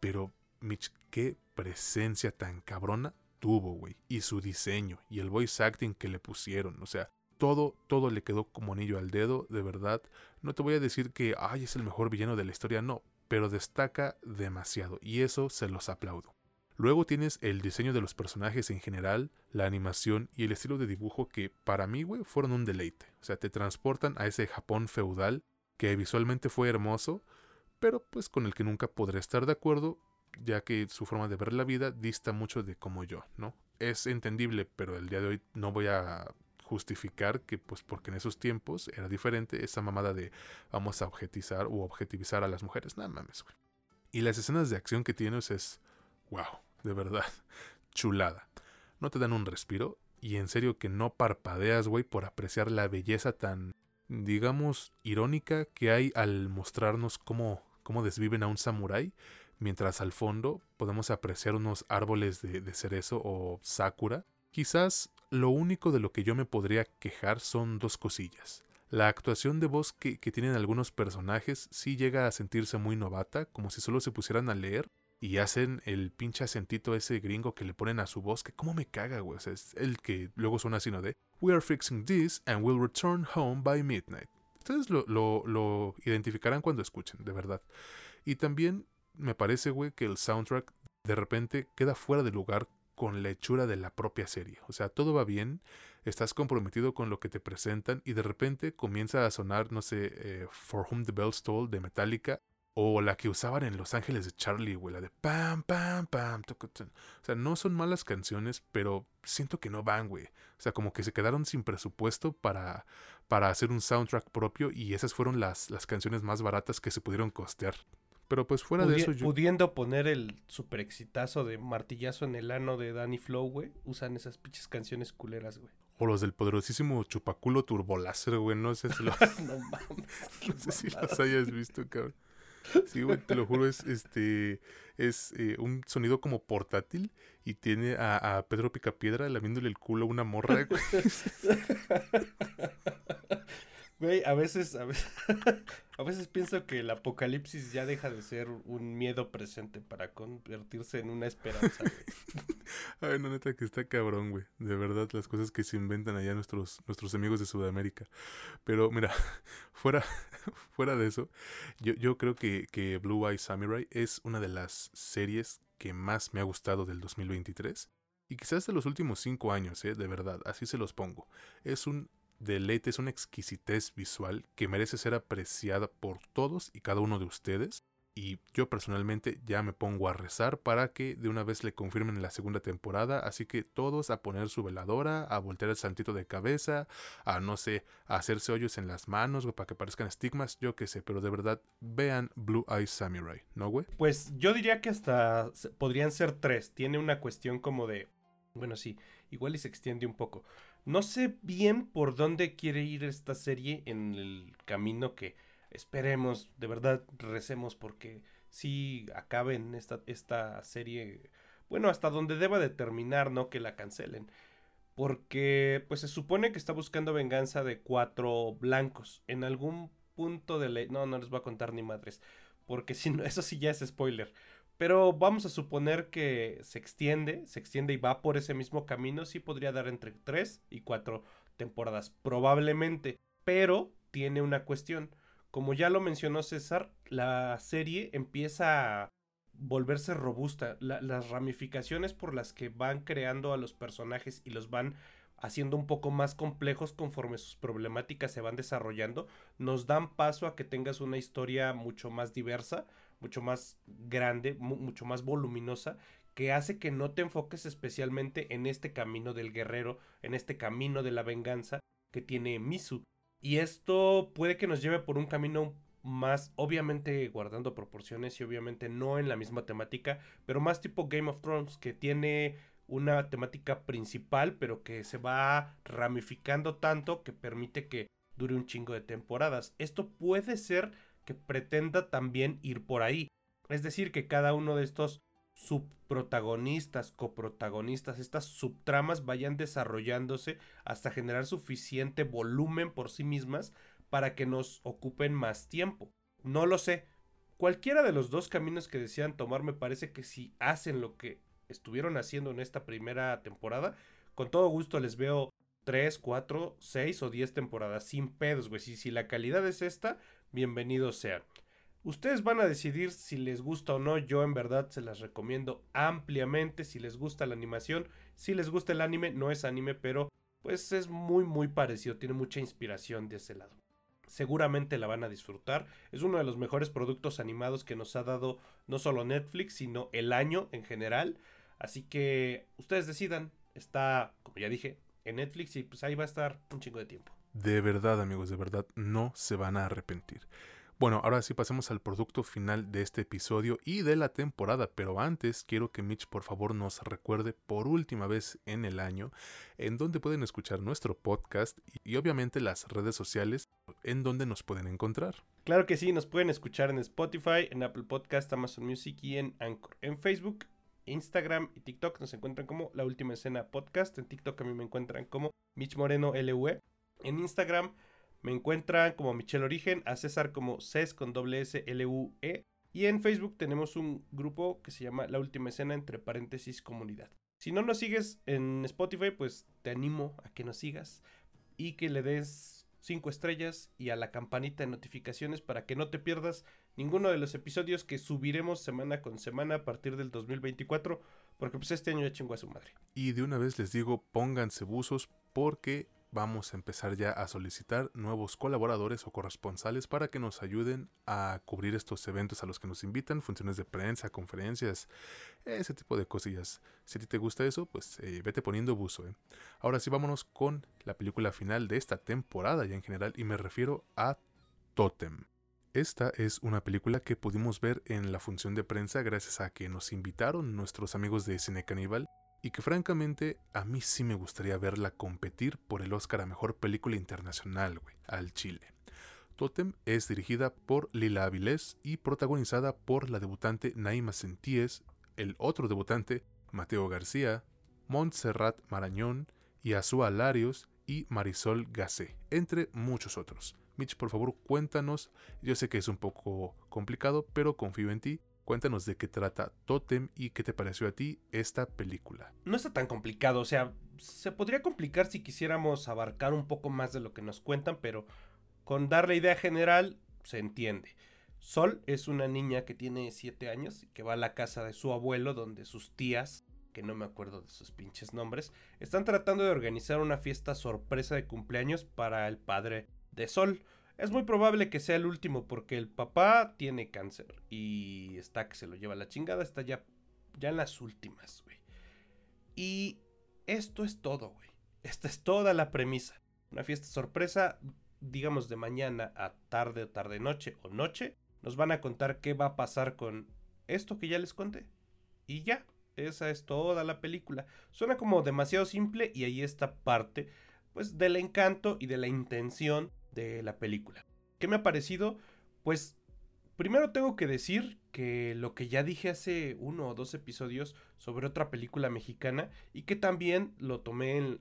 pero Mitch, qué presencia tan cabrona tuvo, güey. Y su diseño y el voice acting que le pusieron, o sea, todo, todo le quedó como anillo al dedo, de verdad. No te voy a decir que, ay, es el mejor villano de la historia, no, pero destaca demasiado y eso se los aplaudo. Luego tienes el diseño de los personajes en general, la animación y el estilo de dibujo que para mí, güey, fueron un deleite. O sea, te transportan a ese Japón feudal que visualmente fue hermoso, pero pues con el que nunca podré estar de acuerdo, ya que su forma de ver la vida dista mucho de como yo, ¿no? Es entendible, pero el día de hoy no voy a justificar que pues porque en esos tiempos era diferente esa mamada de vamos a objetizar o objetivizar a las mujeres, nada mames, güey. Y las escenas de acción que tienes es wow, de verdad, (laughs) chulada. No te dan un respiro y en serio que no parpadeas, güey, por apreciar la belleza tan, digamos, irónica que hay al mostrarnos cómo, cómo desviven a un samurái, mientras al fondo podemos apreciar unos árboles de, cerezo o sakura. Quizás lo único de lo que yo me podría quejar son dos cosillas. La actuación de voz que, que, tienen algunos personajes sí llega a sentirse muy novata, como si solo se pusieran a leer, y hacen el pinche acentito ese gringo que le ponen a su voz, que como me caga, güey. O sea, es el que luego suena así, ¿no? De We are fixing this and we'll return home by midnight. Ustedes lo, lo, lo identificarán cuando escuchen, de verdad. Y también me parece, güey, que el soundtrack de repente queda fuera de lugar con la hechura de la propia serie. O sea, todo va bien, estás comprometido con lo que te presentan y de repente comienza a sonar, no sé, eh, For Whom the Bells Toll de Metallica o la que usaban en Los Ángeles de Charlie, güey, la de pam, pam, pam. O sea, no son malas canciones, pero siento que no van, güey. O sea, como que se quedaron sin presupuesto para, para hacer un soundtrack propio y esas fueron las, las canciones más baratas que se pudieron costear. Pero pues fuera de eso yo... Pudiendo poner el super exitazo de martillazo en el ano de Danny Flow, güey, usan esas pinches canciones culeras, güey. O los del poderosísimo chupaculo turboláser, güey, no sé si los... (laughs) no mames. (laughs) no sé si los hayas visto, cabrón. Sí, güey, te lo juro, es este es eh, un sonido como portátil y tiene a, a Pedro Picapiedra lamiéndole el culo a una morra. Güey. (laughs) Güey, a veces, a veces, (laughs) a veces pienso que el apocalipsis ya deja de ser un miedo presente para convertirse en una esperanza. (laughs) Ay, no, neta que está cabrón, güey. De verdad, las cosas que se inventan allá nuestros, nuestros amigos de Sudamérica. Pero mira, (laughs) fuera, fuera de eso, yo, yo creo que, que Blue Eye Samurai es una de las series que más me ha gustado del 2023. Y quizás de los últimos cinco años, ¿eh? de verdad, así se los pongo. Es un deleite, es una exquisitez visual que merece ser apreciada por todos y cada uno de ustedes. Y yo personalmente ya me pongo a rezar para que de una vez le confirmen la segunda temporada. Así que todos a poner su veladora, a voltear el santito de cabeza, a no sé, a hacerse hoyos en las manos para que parezcan estigmas, yo qué sé. Pero de verdad, vean Blue Eyes Samurai, ¿no, güey? Pues yo diría que hasta podrían ser tres. Tiene una cuestión como de. Bueno, sí, igual y se extiende un poco. No sé bien por dónde quiere ir esta serie en el camino que esperemos, de verdad recemos porque si acaben esta, esta serie, bueno, hasta donde deba de terminar, no que la cancelen. Porque pues se supone que está buscando venganza de cuatro blancos. En algún punto de ley... No, no les voy a contar ni madres. Porque si no, (laughs) eso sí ya es spoiler. Pero vamos a suponer que se extiende, se extiende y va por ese mismo camino. Sí podría dar entre 3 y 4 temporadas, probablemente. Pero tiene una cuestión. Como ya lo mencionó César, la serie empieza a volverse robusta. las ramificaciones por las que van creando a los personajes y los van haciendo un poco más complejos conforme sus problemáticas se van desarrollando, nos dan paso a que tengas una historia mucho más diversa, mucho más grande, mucho más voluminosa, que hace que no te enfoques especialmente en este camino del guerrero, en este camino de la venganza que tiene Misu. Y esto puede que nos lleve por un camino más, obviamente guardando proporciones y obviamente no en la misma temática, pero más tipo Game of Thrones, que tiene una temática principal, pero que se va ramificando tanto que permite que dure un chingo de temporadas. Esto puede ser que pretenda también ir por ahí. Es decir, que cada uno de estos subprotagonistas, coprotagonistas, estas subtramas vayan desarrollándose hasta generar suficiente volumen por sí mismas para que nos ocupen más tiempo. No lo sé. Cualquiera de los dos caminos que desean tomar me parece que si hacen lo que estuvieron haciendo en esta primera temporada, con todo gusto les veo 3, 4, 6 o 10 temporadas sin pedos, güey. Si, si la calidad es esta, bienvenidos sean. Ustedes van a decidir si les gusta o no. Yo en verdad se las recomiendo ampliamente. Si les gusta la animación, si les gusta el anime, no es anime, pero pues es muy muy parecido. Tiene mucha inspiración de ese lado. Seguramente la van a disfrutar. Es uno de los mejores productos animados que nos ha dado no solo Netflix, sino el año en general. Así que ustedes decidan. Está, como ya dije, en Netflix y pues ahí va a estar un chingo de tiempo. De verdad, amigos, de verdad, no se van a arrepentir. Bueno, ahora sí pasemos al producto final de este episodio y de la temporada, pero antes quiero que Mitch por favor nos recuerde por última vez en el año en donde pueden escuchar nuestro podcast y obviamente las redes sociales en donde nos pueden encontrar. Claro que sí, nos pueden escuchar en Spotify, en Apple Podcast, Amazon Music y en Anchor. En Facebook, Instagram y TikTok nos encuentran como La Última Escena Podcast. En TikTok a mí me encuentran como Mitch Moreno LUE. En Instagram me encuentran como Michelle Origen, a César como Ces con doble S L U E. Y en Facebook tenemos un grupo que se llama La Última Escena entre paréntesis comunidad. Si no nos sigues en Spotify, pues te animo a que nos sigas y que le des 5 estrellas y a la campanita de notificaciones para que no te pierdas ninguno de los episodios que subiremos semana con semana a partir del 2024, porque pues este año ya chingó a su madre. Y de una vez les digo, pónganse buzos porque vamos a empezar ya a solicitar nuevos colaboradores o corresponsales para que nos ayuden a cubrir estos eventos a los que nos invitan, funciones de prensa, conferencias, ese tipo de cosillas. Si a ti te gusta eso, pues eh, vete poniendo buzo. ¿eh? Ahora sí, vámonos con la película final de esta temporada ya en general y me refiero a Totem. Esta es una película que pudimos ver en la función de prensa gracias a que nos invitaron nuestros amigos de Cine Caníbal y que francamente a mí sí me gustaría verla competir por el Oscar a Mejor Película Internacional, güey, al Chile. Totem es dirigida por Lila Avilés y protagonizada por la debutante Naima Sentíes, el otro debutante Mateo García, Montserrat Marañón, Yasua Larios y Marisol Gacé, entre muchos otros. Mitch, por favor, cuéntanos. Yo sé que es un poco complicado, pero confío en ti. Cuéntanos de qué trata Totem y qué te pareció a ti esta película. No está tan complicado, o sea, se podría complicar si quisiéramos abarcar un poco más de lo que nos cuentan, pero con dar la idea general se entiende. Sol es una niña que tiene 7 años y que va a la casa de su abuelo donde sus tías, que no me acuerdo de sus pinches nombres, están tratando de organizar una fiesta sorpresa de cumpleaños para el padre de Sol. Es muy probable que sea el último porque el papá tiene cáncer y está que se lo lleva la chingada, está ya, ya en las últimas, güey. Y esto es todo, güey. Esta es toda la premisa. Una fiesta sorpresa, digamos de mañana a tarde o tarde noche o noche. Nos van a contar qué va a pasar con esto que ya les conté. Y ya, esa es toda la película. Suena como demasiado simple y ahí está parte, pues, del encanto y de la intención de la película. ¿Qué me ha parecido? Pues primero tengo que decir que lo que ya dije hace uno o dos episodios sobre otra película mexicana y que también lo tomé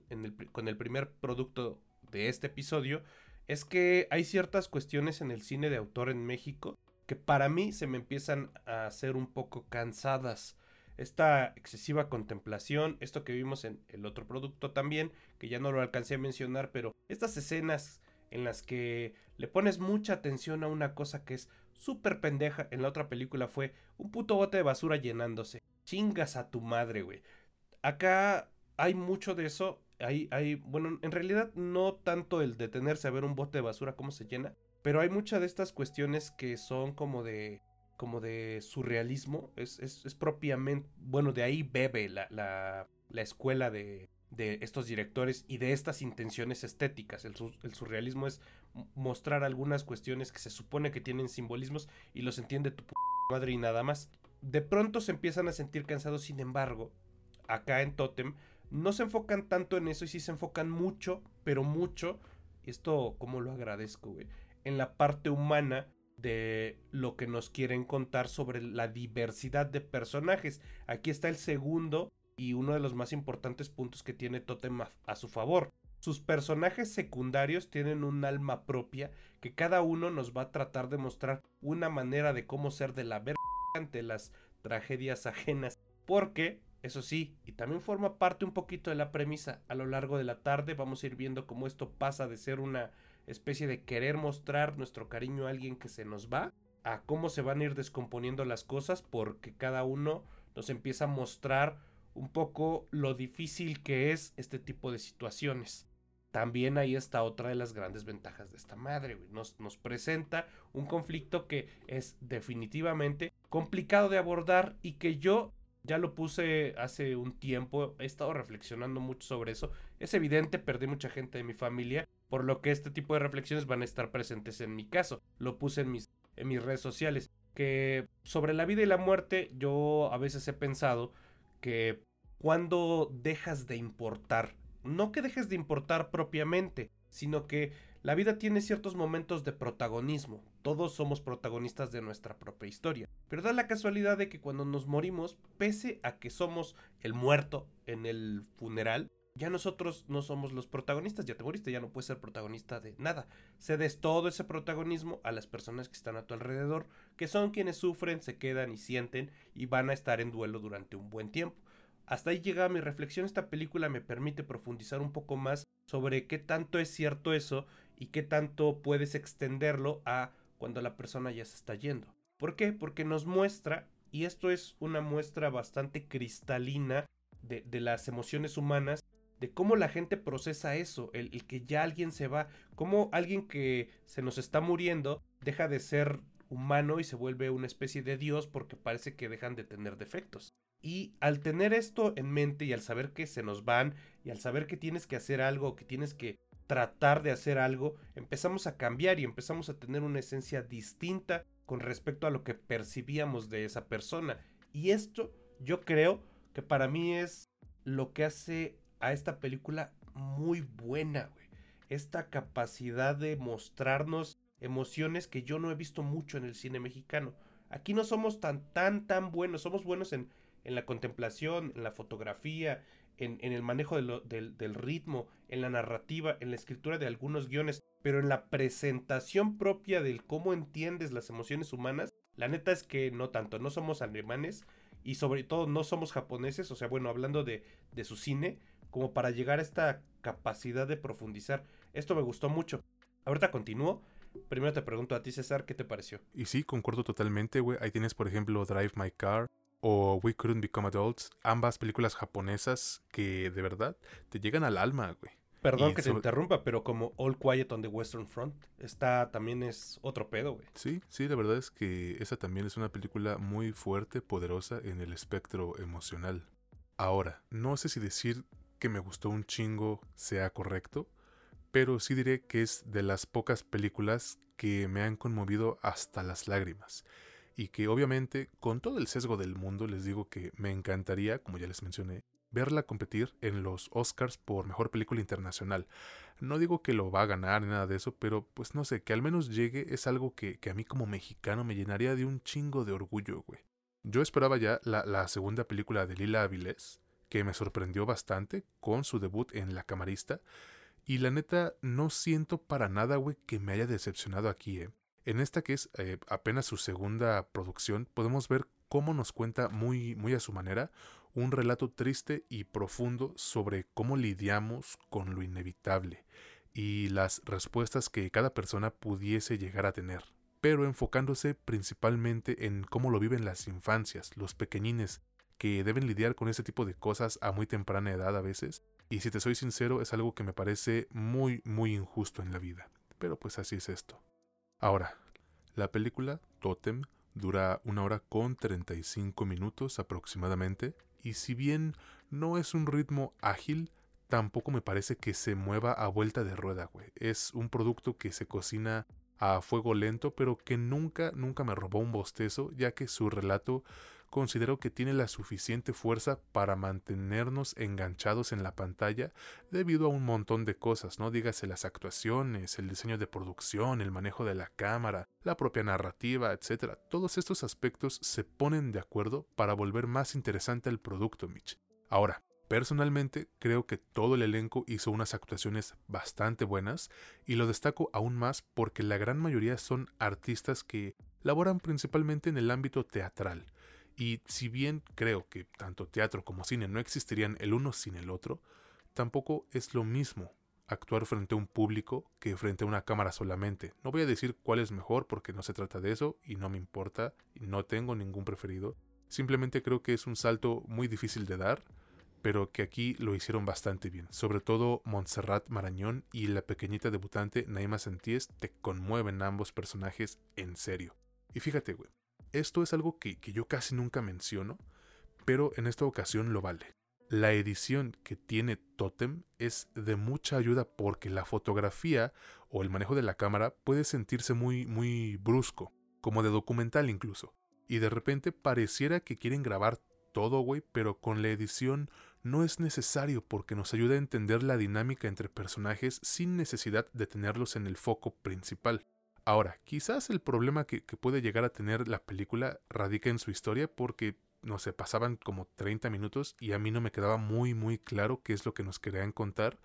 con el primer producto de este episodio es que hay ciertas cuestiones en el cine de autor en México que para mí se me empiezan a hacer un poco cansadas. Esta excesiva contemplación, esto que vimos en el otro producto también, que ya no lo alcancé a mencionar, pero estas escenas en las que le pones mucha atención a una cosa que es súper pendeja. En la otra película fue un puto bote de basura llenándose. Chingas a tu madre, güey. Acá hay mucho de eso. Hay, hay, bueno, en realidad no tanto el detenerse a ver un bote de basura cómo se llena, pero hay muchas de estas cuestiones que son como de como de surrealismo. Es, es, es propiamente, bueno, de ahí bebe la, la, la escuela de, de estos directores y de estas intenciones estéticas. El, surrealismo es mostrar algunas cuestiones que se supone que tienen simbolismos y los entiende tu p madre y nada más. De pronto se empiezan a sentir cansados, sin embargo, acá en Totem no se enfocan tanto en eso y sí se enfocan mucho, pero mucho, y esto como lo agradezco, güey, en la parte humana de lo que nos quieren contar sobre la diversidad de personajes. Aquí está el segundo y uno de los más importantes puntos que tiene Totem a, su favor. Sus personajes secundarios tienen un alma propia que cada uno nos va a tratar de mostrar una manera de cómo ser de la verga ante las tragedias ajenas. Porque, eso sí, y también forma parte un poquito de la premisa, a lo largo de la tarde vamos a ir viendo cómo esto pasa de ser una especie de querer mostrar nuestro cariño a alguien que se nos va, a cómo se van a ir descomponiendo las cosas porque cada uno nos empieza a mostrar un poco lo difícil que es este tipo de situaciones. También ahí está otra de las grandes ventajas de esta madre, Nos, nos presenta un conflicto que es definitivamente complicado de abordar y que yo ya lo puse hace un tiempo, he estado reflexionando mucho sobre eso. Es evidente, perdí mucha gente de mi familia, por lo que este tipo de reflexiones van a estar presentes en mi caso. Lo puse en mis, en mis redes sociales. Que sobre la vida y la muerte yo a veces he pensado que cuando dejas de importar, no que dejes de importar propiamente, sino que la vida tiene ciertos momentos de protagonismo. Todos somos protagonistas de nuestra propia historia. Pero da la casualidad de que cuando nos morimos, pese a que somos el muerto en el funeral, ya nosotros no somos los protagonistas, ya te moriste, ya no puedes ser protagonista de nada. Cedes todo ese protagonismo a las personas que están a tu alrededor, que son quienes sufren, se quedan y sienten y van a estar en duelo durante un buen tiempo. Hasta ahí llega mi reflexión. Esta película me permite profundizar un poco más sobre qué tanto es cierto eso y qué tanto puedes extenderlo a cuando la persona ya se está yendo. ¿Por qué? Porque nos muestra, y esto es una muestra bastante cristalina de, de las emociones humanas, de cómo la gente procesa eso, el, el, que ya alguien se va, cómo alguien que se nos está muriendo deja de ser humano y se vuelve una especie de dios porque parece que dejan de tener defectos. Y al tener esto en mente y al saber que se nos van y al saber que tienes que hacer algo, que tienes que tratar de hacer algo, empezamos a cambiar y empezamos a tener una esencia distinta con respecto a lo que percibíamos de esa persona. Y esto yo creo que para mí es lo que hace a esta película muy buena. Esta capacidad de mostrarnos emociones que yo no he visto mucho en el cine mexicano. Aquí no somos tan, tan, tan buenos. Somos buenos en, en la contemplación, en la fotografía, en, en el manejo del, del ritmo, en la narrativa, en la escritura de algunos guiones, pero en la presentación propia del cómo entiendes las emociones humanas, la neta es que no tanto. No somos alemanes y sobre todo no somos japoneses. O sea, bueno, hablando de, de su cine, como para llegar a esta capacidad de profundizar. Esto me gustó mucho. Ahorita continúo. Primero te pregunto a ti, César, ¿qué te pareció? Y sí, concuerdo totalmente, güey. Ahí tienes, por ejemplo, Drive My Car o We Couldn't Become Adults, ambas películas japonesas que de verdad te llegan al alma, güey. Perdón y que sobre... te interrumpa, pero como All Quiet on the Western Front, esta también es otro pedo, güey. Sí, sí, la verdad es que esa también es una película muy fuerte, poderosa en el espectro emocional. Ahora, no sé si decir que me gustó un chingo sea correcto, pero sí diré que es de las pocas películas que me han conmovido hasta las lágrimas. Y que obviamente, con todo el sesgo del mundo, les digo que me encantaría, como ya les mencioné, verla competir en los Oscars por Mejor Película Internacional. No digo que lo va a ganar ni nada de eso, pero pues no sé, que al menos llegue es algo que, que a mí como mexicano me llenaría de un chingo de orgullo, güey. Yo esperaba ya la, la segunda película de Lila Avilés, que me sorprendió bastante con su debut en La Camarista, y la neta, no siento para nada, güey, que me haya decepcionado aquí, eh. En esta que es eh, apenas su segunda producción, podemos ver cómo nos cuenta muy, muy a su manera un relato triste y profundo sobre cómo lidiamos con lo inevitable y las respuestas que cada persona pudiese llegar a tener, pero enfocándose principalmente en cómo lo viven las infancias, los pequeñines, que deben lidiar con ese tipo de cosas a muy temprana edad a veces, y si te soy sincero es algo que me parece muy, muy injusto en la vida, pero pues así es esto. Ahora, la película Totem dura una hora con 35 minutos aproximadamente, y si bien no es un ritmo ágil, tampoco me parece que se mueva a vuelta de rueda, güey. Es un producto que se cocina a fuego lento, pero que nunca, nunca me robó un bostezo, ya que su relato considero que tiene la suficiente fuerza para mantenernos enganchados en la pantalla debido a un montón de cosas, ¿no? Dígase las actuaciones, el diseño de producción, el manejo de la cámara, la propia narrativa, etc. Todos estos aspectos se ponen de acuerdo para volver más interesante el producto, Mitch. Ahora, Personalmente creo que todo el elenco hizo unas actuaciones bastante buenas y lo destaco aún más porque la gran mayoría son artistas que laboran principalmente en el ámbito teatral, y si bien creo que tanto teatro como cine no existirían el uno sin el otro, tampoco es lo mismo actuar frente a un público que frente a una cámara solamente. No voy a decir cuál es mejor porque no se trata de eso y no me importa y no tengo ningún preferido. Simplemente creo que es un salto muy difícil de dar, pero que aquí lo hicieron bastante bien. Sobre todo Montserrat Marañón y la pequeñita debutante Naima Santíes te conmueven ambos personajes en serio. Y fíjate, güey, esto es algo que, yo casi nunca menciono, pero en esta ocasión lo vale. La edición que tiene Totem es de mucha ayuda porque la fotografía o el manejo de la cámara puede sentirse muy, muy brusco, como de documental incluso. Y de repente pareciera que quieren grabar todo, güey, pero con la edición no es necesario porque nos ayuda a entender la dinámica entre personajes sin necesidad de tenerlos en el foco principal. Ahora, quizás el problema que, puede llegar a tener la película radica en su historia porque, no sé, pasaban como 30 minutos y a mí no me quedaba muy muy claro qué es lo que nos querían contar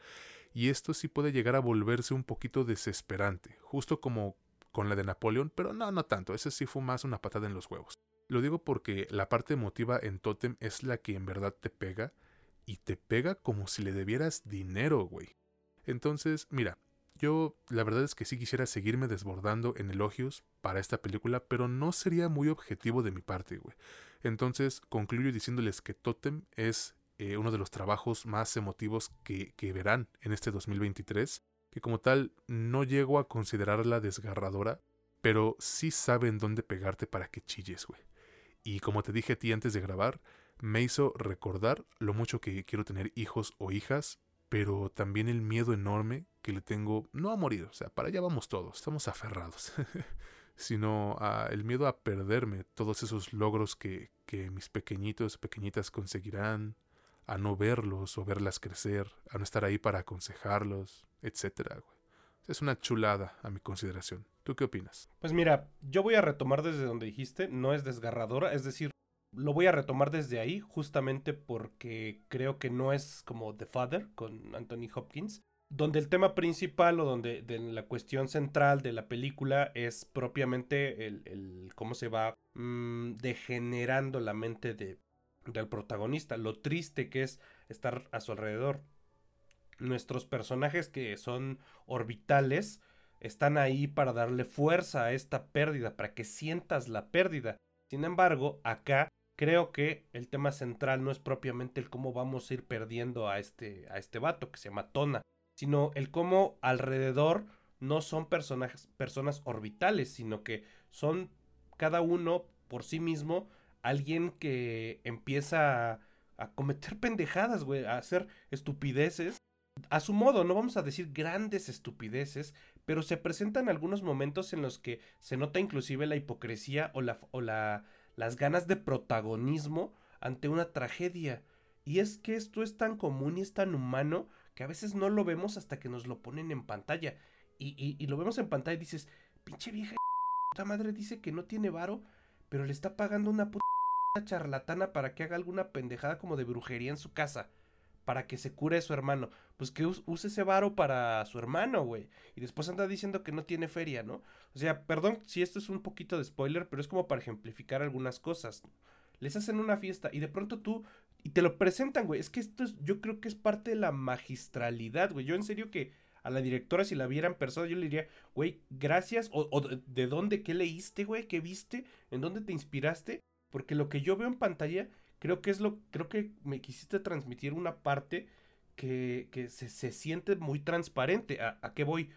y esto sí puede llegar a volverse un poquito desesperante, justo como con la de Napoleón, pero no, no tanto, ese sí fue más una patada en los huevos. Lo digo porque la parte emotiva en Totem es la que en verdad te pega y te pega como si le debieras dinero, güey. Entonces, mira, Yo la verdad es que sí quisiera seguirme desbordando en elogios para esta película, pero no sería muy objetivo de mi parte, güey. Entonces concluyo diciéndoles que Totem es eh, uno de los trabajos más emotivos que, que verán en este 2023, que como tal no llego a considerarla desgarradora, pero sí saben dónde pegarte para que chilles, güey. Y como te dije a ti antes de grabar, me hizo recordar lo mucho que quiero tener hijos o hijas, pero también el miedo enorme que le tengo, no a morir, o sea, para allá vamos todos, estamos aferrados, (laughs) sino a el miedo a perderme todos esos logros que, que mis pequeñitos, pequeñitas conseguirán, a no verlos o verlas crecer, a no estar ahí para aconsejarlos, etcétera. Es una chulada a mi consideración. ¿Tú qué opinas? Pues mira, yo voy a retomar desde donde dijiste, no es desgarradora, es decir, lo voy a retomar desde ahí, justamente porque creo que no es como The Father con Anthony Hopkins, donde el tema principal o donde la cuestión central de la película es propiamente el, cómo se va mm, degenerando la mente de, del protagonista, lo triste que es estar a su alrededor. Nuestros personajes que son orbitales están ahí para darle fuerza a esta pérdida, para que sientas la pérdida. Sin embargo, acá creo que el tema central no es propiamente el cómo vamos a ir perdiendo a este, a este vato que se llama Tona, sino el cómo alrededor no son personas orbitales, sino que son cada uno por sí mismo alguien que empieza a, a cometer (laughs) pendejadas, güey, a hacer estupideces. A su modo, no vamos a decir grandes estupideces, pero se presentan algunos momentos en los que se nota inclusive la hipocresía o la las ganas de protagonismo ante una tragedia. Y es que esto es tan común y es tan humano que a veces no lo vemos hasta que nos lo ponen en pantalla. Y, y, lo vemos en pantalla y dices, pinche vieja puta madre dice que no tiene varo, pero le está pagando una puta charlatana para que haga alguna pendejada como de brujería en su casa para que se cure su hermano. Pues que use ese varo para su hermano, güey. Y después anda diciendo que no tiene feria, ¿no? O sea, perdón si esto es un poquito de spoiler, pero es como para ejemplificar algunas cosas. Les hacen una fiesta y de pronto tú y te lo presentan, güey. Es que esto es, yo creo que es parte de la magistralidad, güey. Yo en serio que a la directora, si la viera en persona, yo le diría, güey, gracias. O, o de dónde, qué leíste, güey, qué viste, en dónde te inspiraste. Porque lo que yo veo en pantalla creo que es lo, creo que me quisiste transmitir una parte que, que se, se, siente muy transparente. ¿A, ¿A qué voy?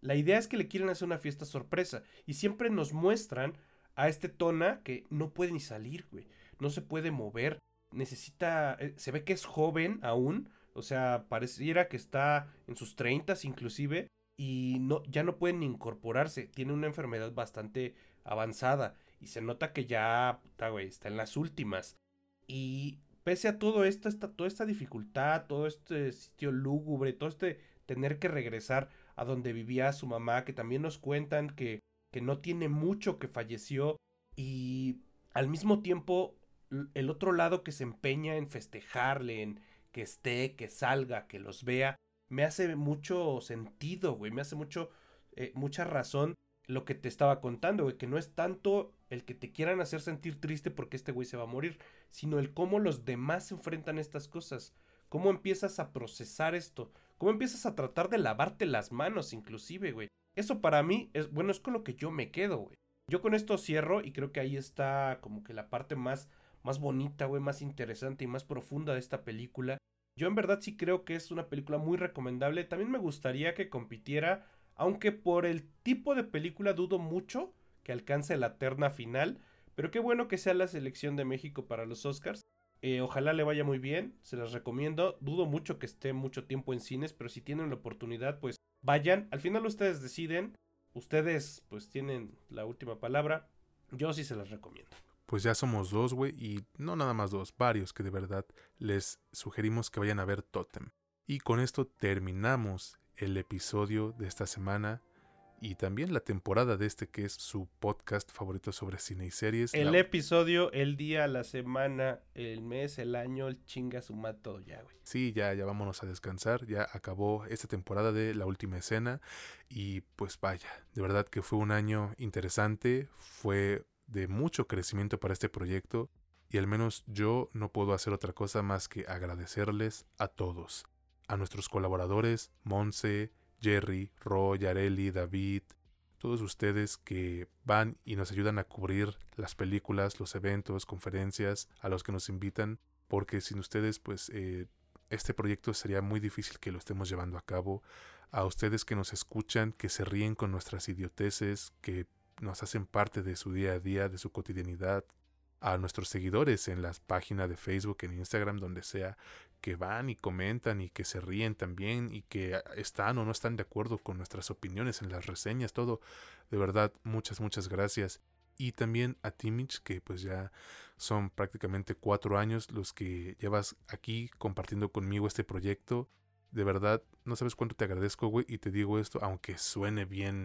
La idea es que le quieren hacer una fiesta sorpresa y siempre nos muestran a este Tona que no puede ni salir, güey. No se puede mover. Necesita. Eh, se ve que es joven aún. O sea, pareciera que está en sus treintas inclusive. Y no, ya no puede ni incorporarse. Tiene una enfermedad bastante avanzada. Y se nota que ya, puta, güey, está en las últimas. Y pese a todo esto, esta, toda esta dificultad, todo este sitio lúgubre, todo este tener que regresar a donde vivía su mamá, que también nos cuentan que, que no tiene mucho que falleció y al mismo tiempo el otro lado que se empeña en festejarle, en que esté, que salga, que los vea, me hace mucho sentido, güey, me hace mucho, eh, mucha razón lo que te estaba contando, güey, que no es tanto el que te quieran hacer sentir triste porque este güey se va a morir, sino el cómo los demás enfrentan estas cosas, cómo empiezas a procesar esto, cómo empiezas a tratar de lavarte las manos inclusive, güey. Eso para mí es, bueno, es con lo que yo me quedo, güey. Yo con esto cierro y creo que ahí está como que la parte más, más bonita, güey, más interesante y más profunda de esta película. Yo en verdad sí creo que es una película muy recomendable. También me gustaría que compitiera, aunque por el tipo de película dudo mucho que alcance la terna final. Pero qué bueno que sea la selección de México para los Oscars. Eh, ojalá le vaya muy bien, se las recomiendo. Dudo mucho que esté mucho tiempo en cines, pero si tienen la oportunidad, pues vayan. Al final ustedes deciden. Ustedes pues tienen la última palabra. Yo sí se las recomiendo. Pues ya somos dos, güey, y no nada más dos, varios que de verdad les sugerimos que vayan a ver Totem. Y con esto terminamos el episodio de esta semana y también la temporada de este que es su podcast favorito sobre cine y series. El episodio, el día, la semana, el mes, el año, el chinga su todo ya, güey. Sí, ya, ya vámonos a descansar. Ya acabó esta temporada de la última escena. Y pues vaya, de verdad que fue un año interesante. Fue de mucho crecimiento para este proyecto. Y al menos yo no puedo hacer otra cosa más que agradecerles a todos. A nuestros colaboradores, Monse, Jerry, Roy, Areli, David, todos ustedes que van y nos ayudan a cubrir las películas, los eventos, conferencias, a los que nos invitan, porque sin ustedes pues eh, este proyecto sería muy difícil que lo estemos llevando a cabo. A ustedes que nos escuchan, que se ríen con nuestras idioteces, que nos hacen parte de su día a día, de su cotidianidad, a nuestros seguidores en las páginas de Facebook, en Instagram, donde sea, que van y comentan y que se ríen también y que están o no están de acuerdo con nuestras opiniones en las reseñas, todo. De verdad, muchas, muchas gracias. Y también a Timich, que pues ya son prácticamente cuatro años los que llevas aquí compartiendo conmigo este proyecto. De verdad, no sabes cuánto te agradezco, güey, y te digo esto, aunque suene bien.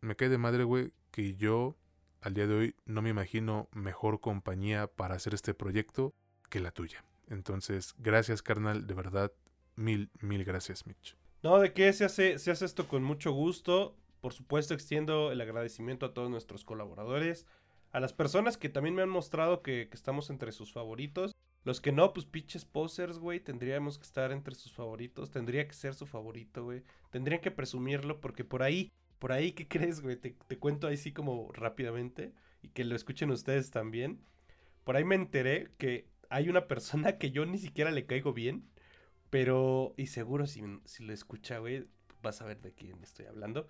Me cae de madre, güey, que yo al día de hoy no me imagino mejor compañía para hacer este proyecto que la tuya. Entonces, gracias, carnal, de verdad, mil, mil gracias, Mitch. No, de qué se hace, se hace esto con mucho gusto. Por supuesto, extiendo el agradecimiento a todos nuestros colaboradores, a las personas que también me han mostrado que, que estamos entre sus favoritos. Los que no, pues pinches posers, güey, tendríamos que estar entre sus favoritos, tendría que ser su favorito, güey. Tendrían que presumirlo porque por ahí por ahí, ¿qué crees, güey? Te, cuento ahí sí como rápidamente y que lo escuchen ustedes también. Por ahí me enteré que hay una persona que yo ni siquiera le caigo bien, pero, y seguro si, si lo escucha, güey, vas a ver de quién estoy hablando.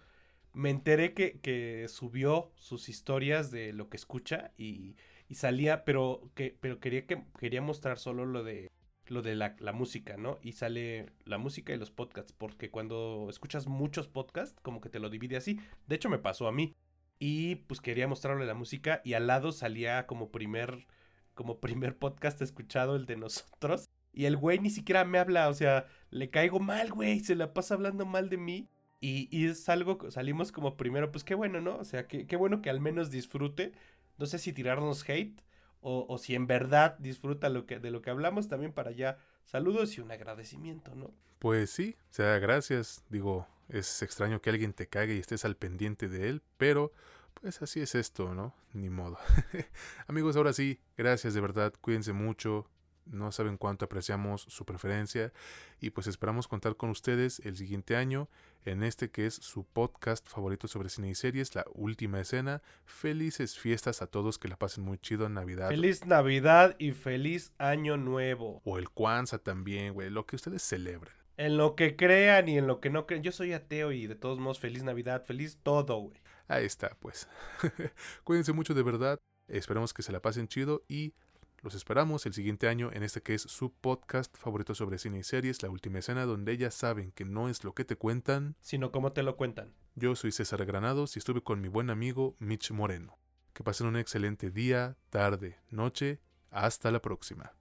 Me enteré que, que subió sus historias de lo que escucha y, y salía, pero, que, pero quería, que, quería mostrar solo lo de lo de la, música, ¿no? Y sale la música y los podcasts, porque cuando escuchas muchos podcasts, como que te lo divide así. De hecho, me pasó a mí. Y pues quería mostrarle la música y al lado salía como primer, como primer podcast escuchado el de nosotros. Y el güey ni siquiera me habla, o sea, le caigo mal, güey, se la pasa hablando mal de mí. Y, y es algo, salimos como primero, pues qué bueno, ¿no? O sea, qué, qué bueno que al menos disfrute. No sé si tirarnos hate o, si en verdad disfruta lo que, de lo que hablamos, también para allá saludos y un agradecimiento, ¿no? Pues sí, o sea, gracias. Digo, es extraño que alguien te cague y estés al pendiente de él, pero pues así es esto, ¿no? Ni modo. (laughs) Amigos, ahora sí, gracias de verdad, cuídense mucho, no saben cuánto apreciamos su preferencia y pues esperamos contar con ustedes el siguiente año en este que es su podcast favorito sobre cine y series, La Última Escena. Felices fiestas a todos, que la pasen muy chido en Navidad. Feliz Navidad y feliz Año Nuevo. O el Kwanzaa también, güey, lo que ustedes celebren. En lo que crean y en lo que no crean. Yo soy ateo y de todos modos, feliz Navidad, feliz todo, güey. Ahí está, pues. (laughs) Cuídense mucho de verdad. Esperamos que se la pasen chido y los esperamos el siguiente año en este que es su podcast favorito sobre cine y series, La Última Escena, donde ellas saben que no es lo que te cuentan, sino cómo te lo cuentan. Yo soy César Granados y estuve con mi buen amigo Mitch Moreno. Que pasen un excelente día, tarde, noche. Hasta la próxima.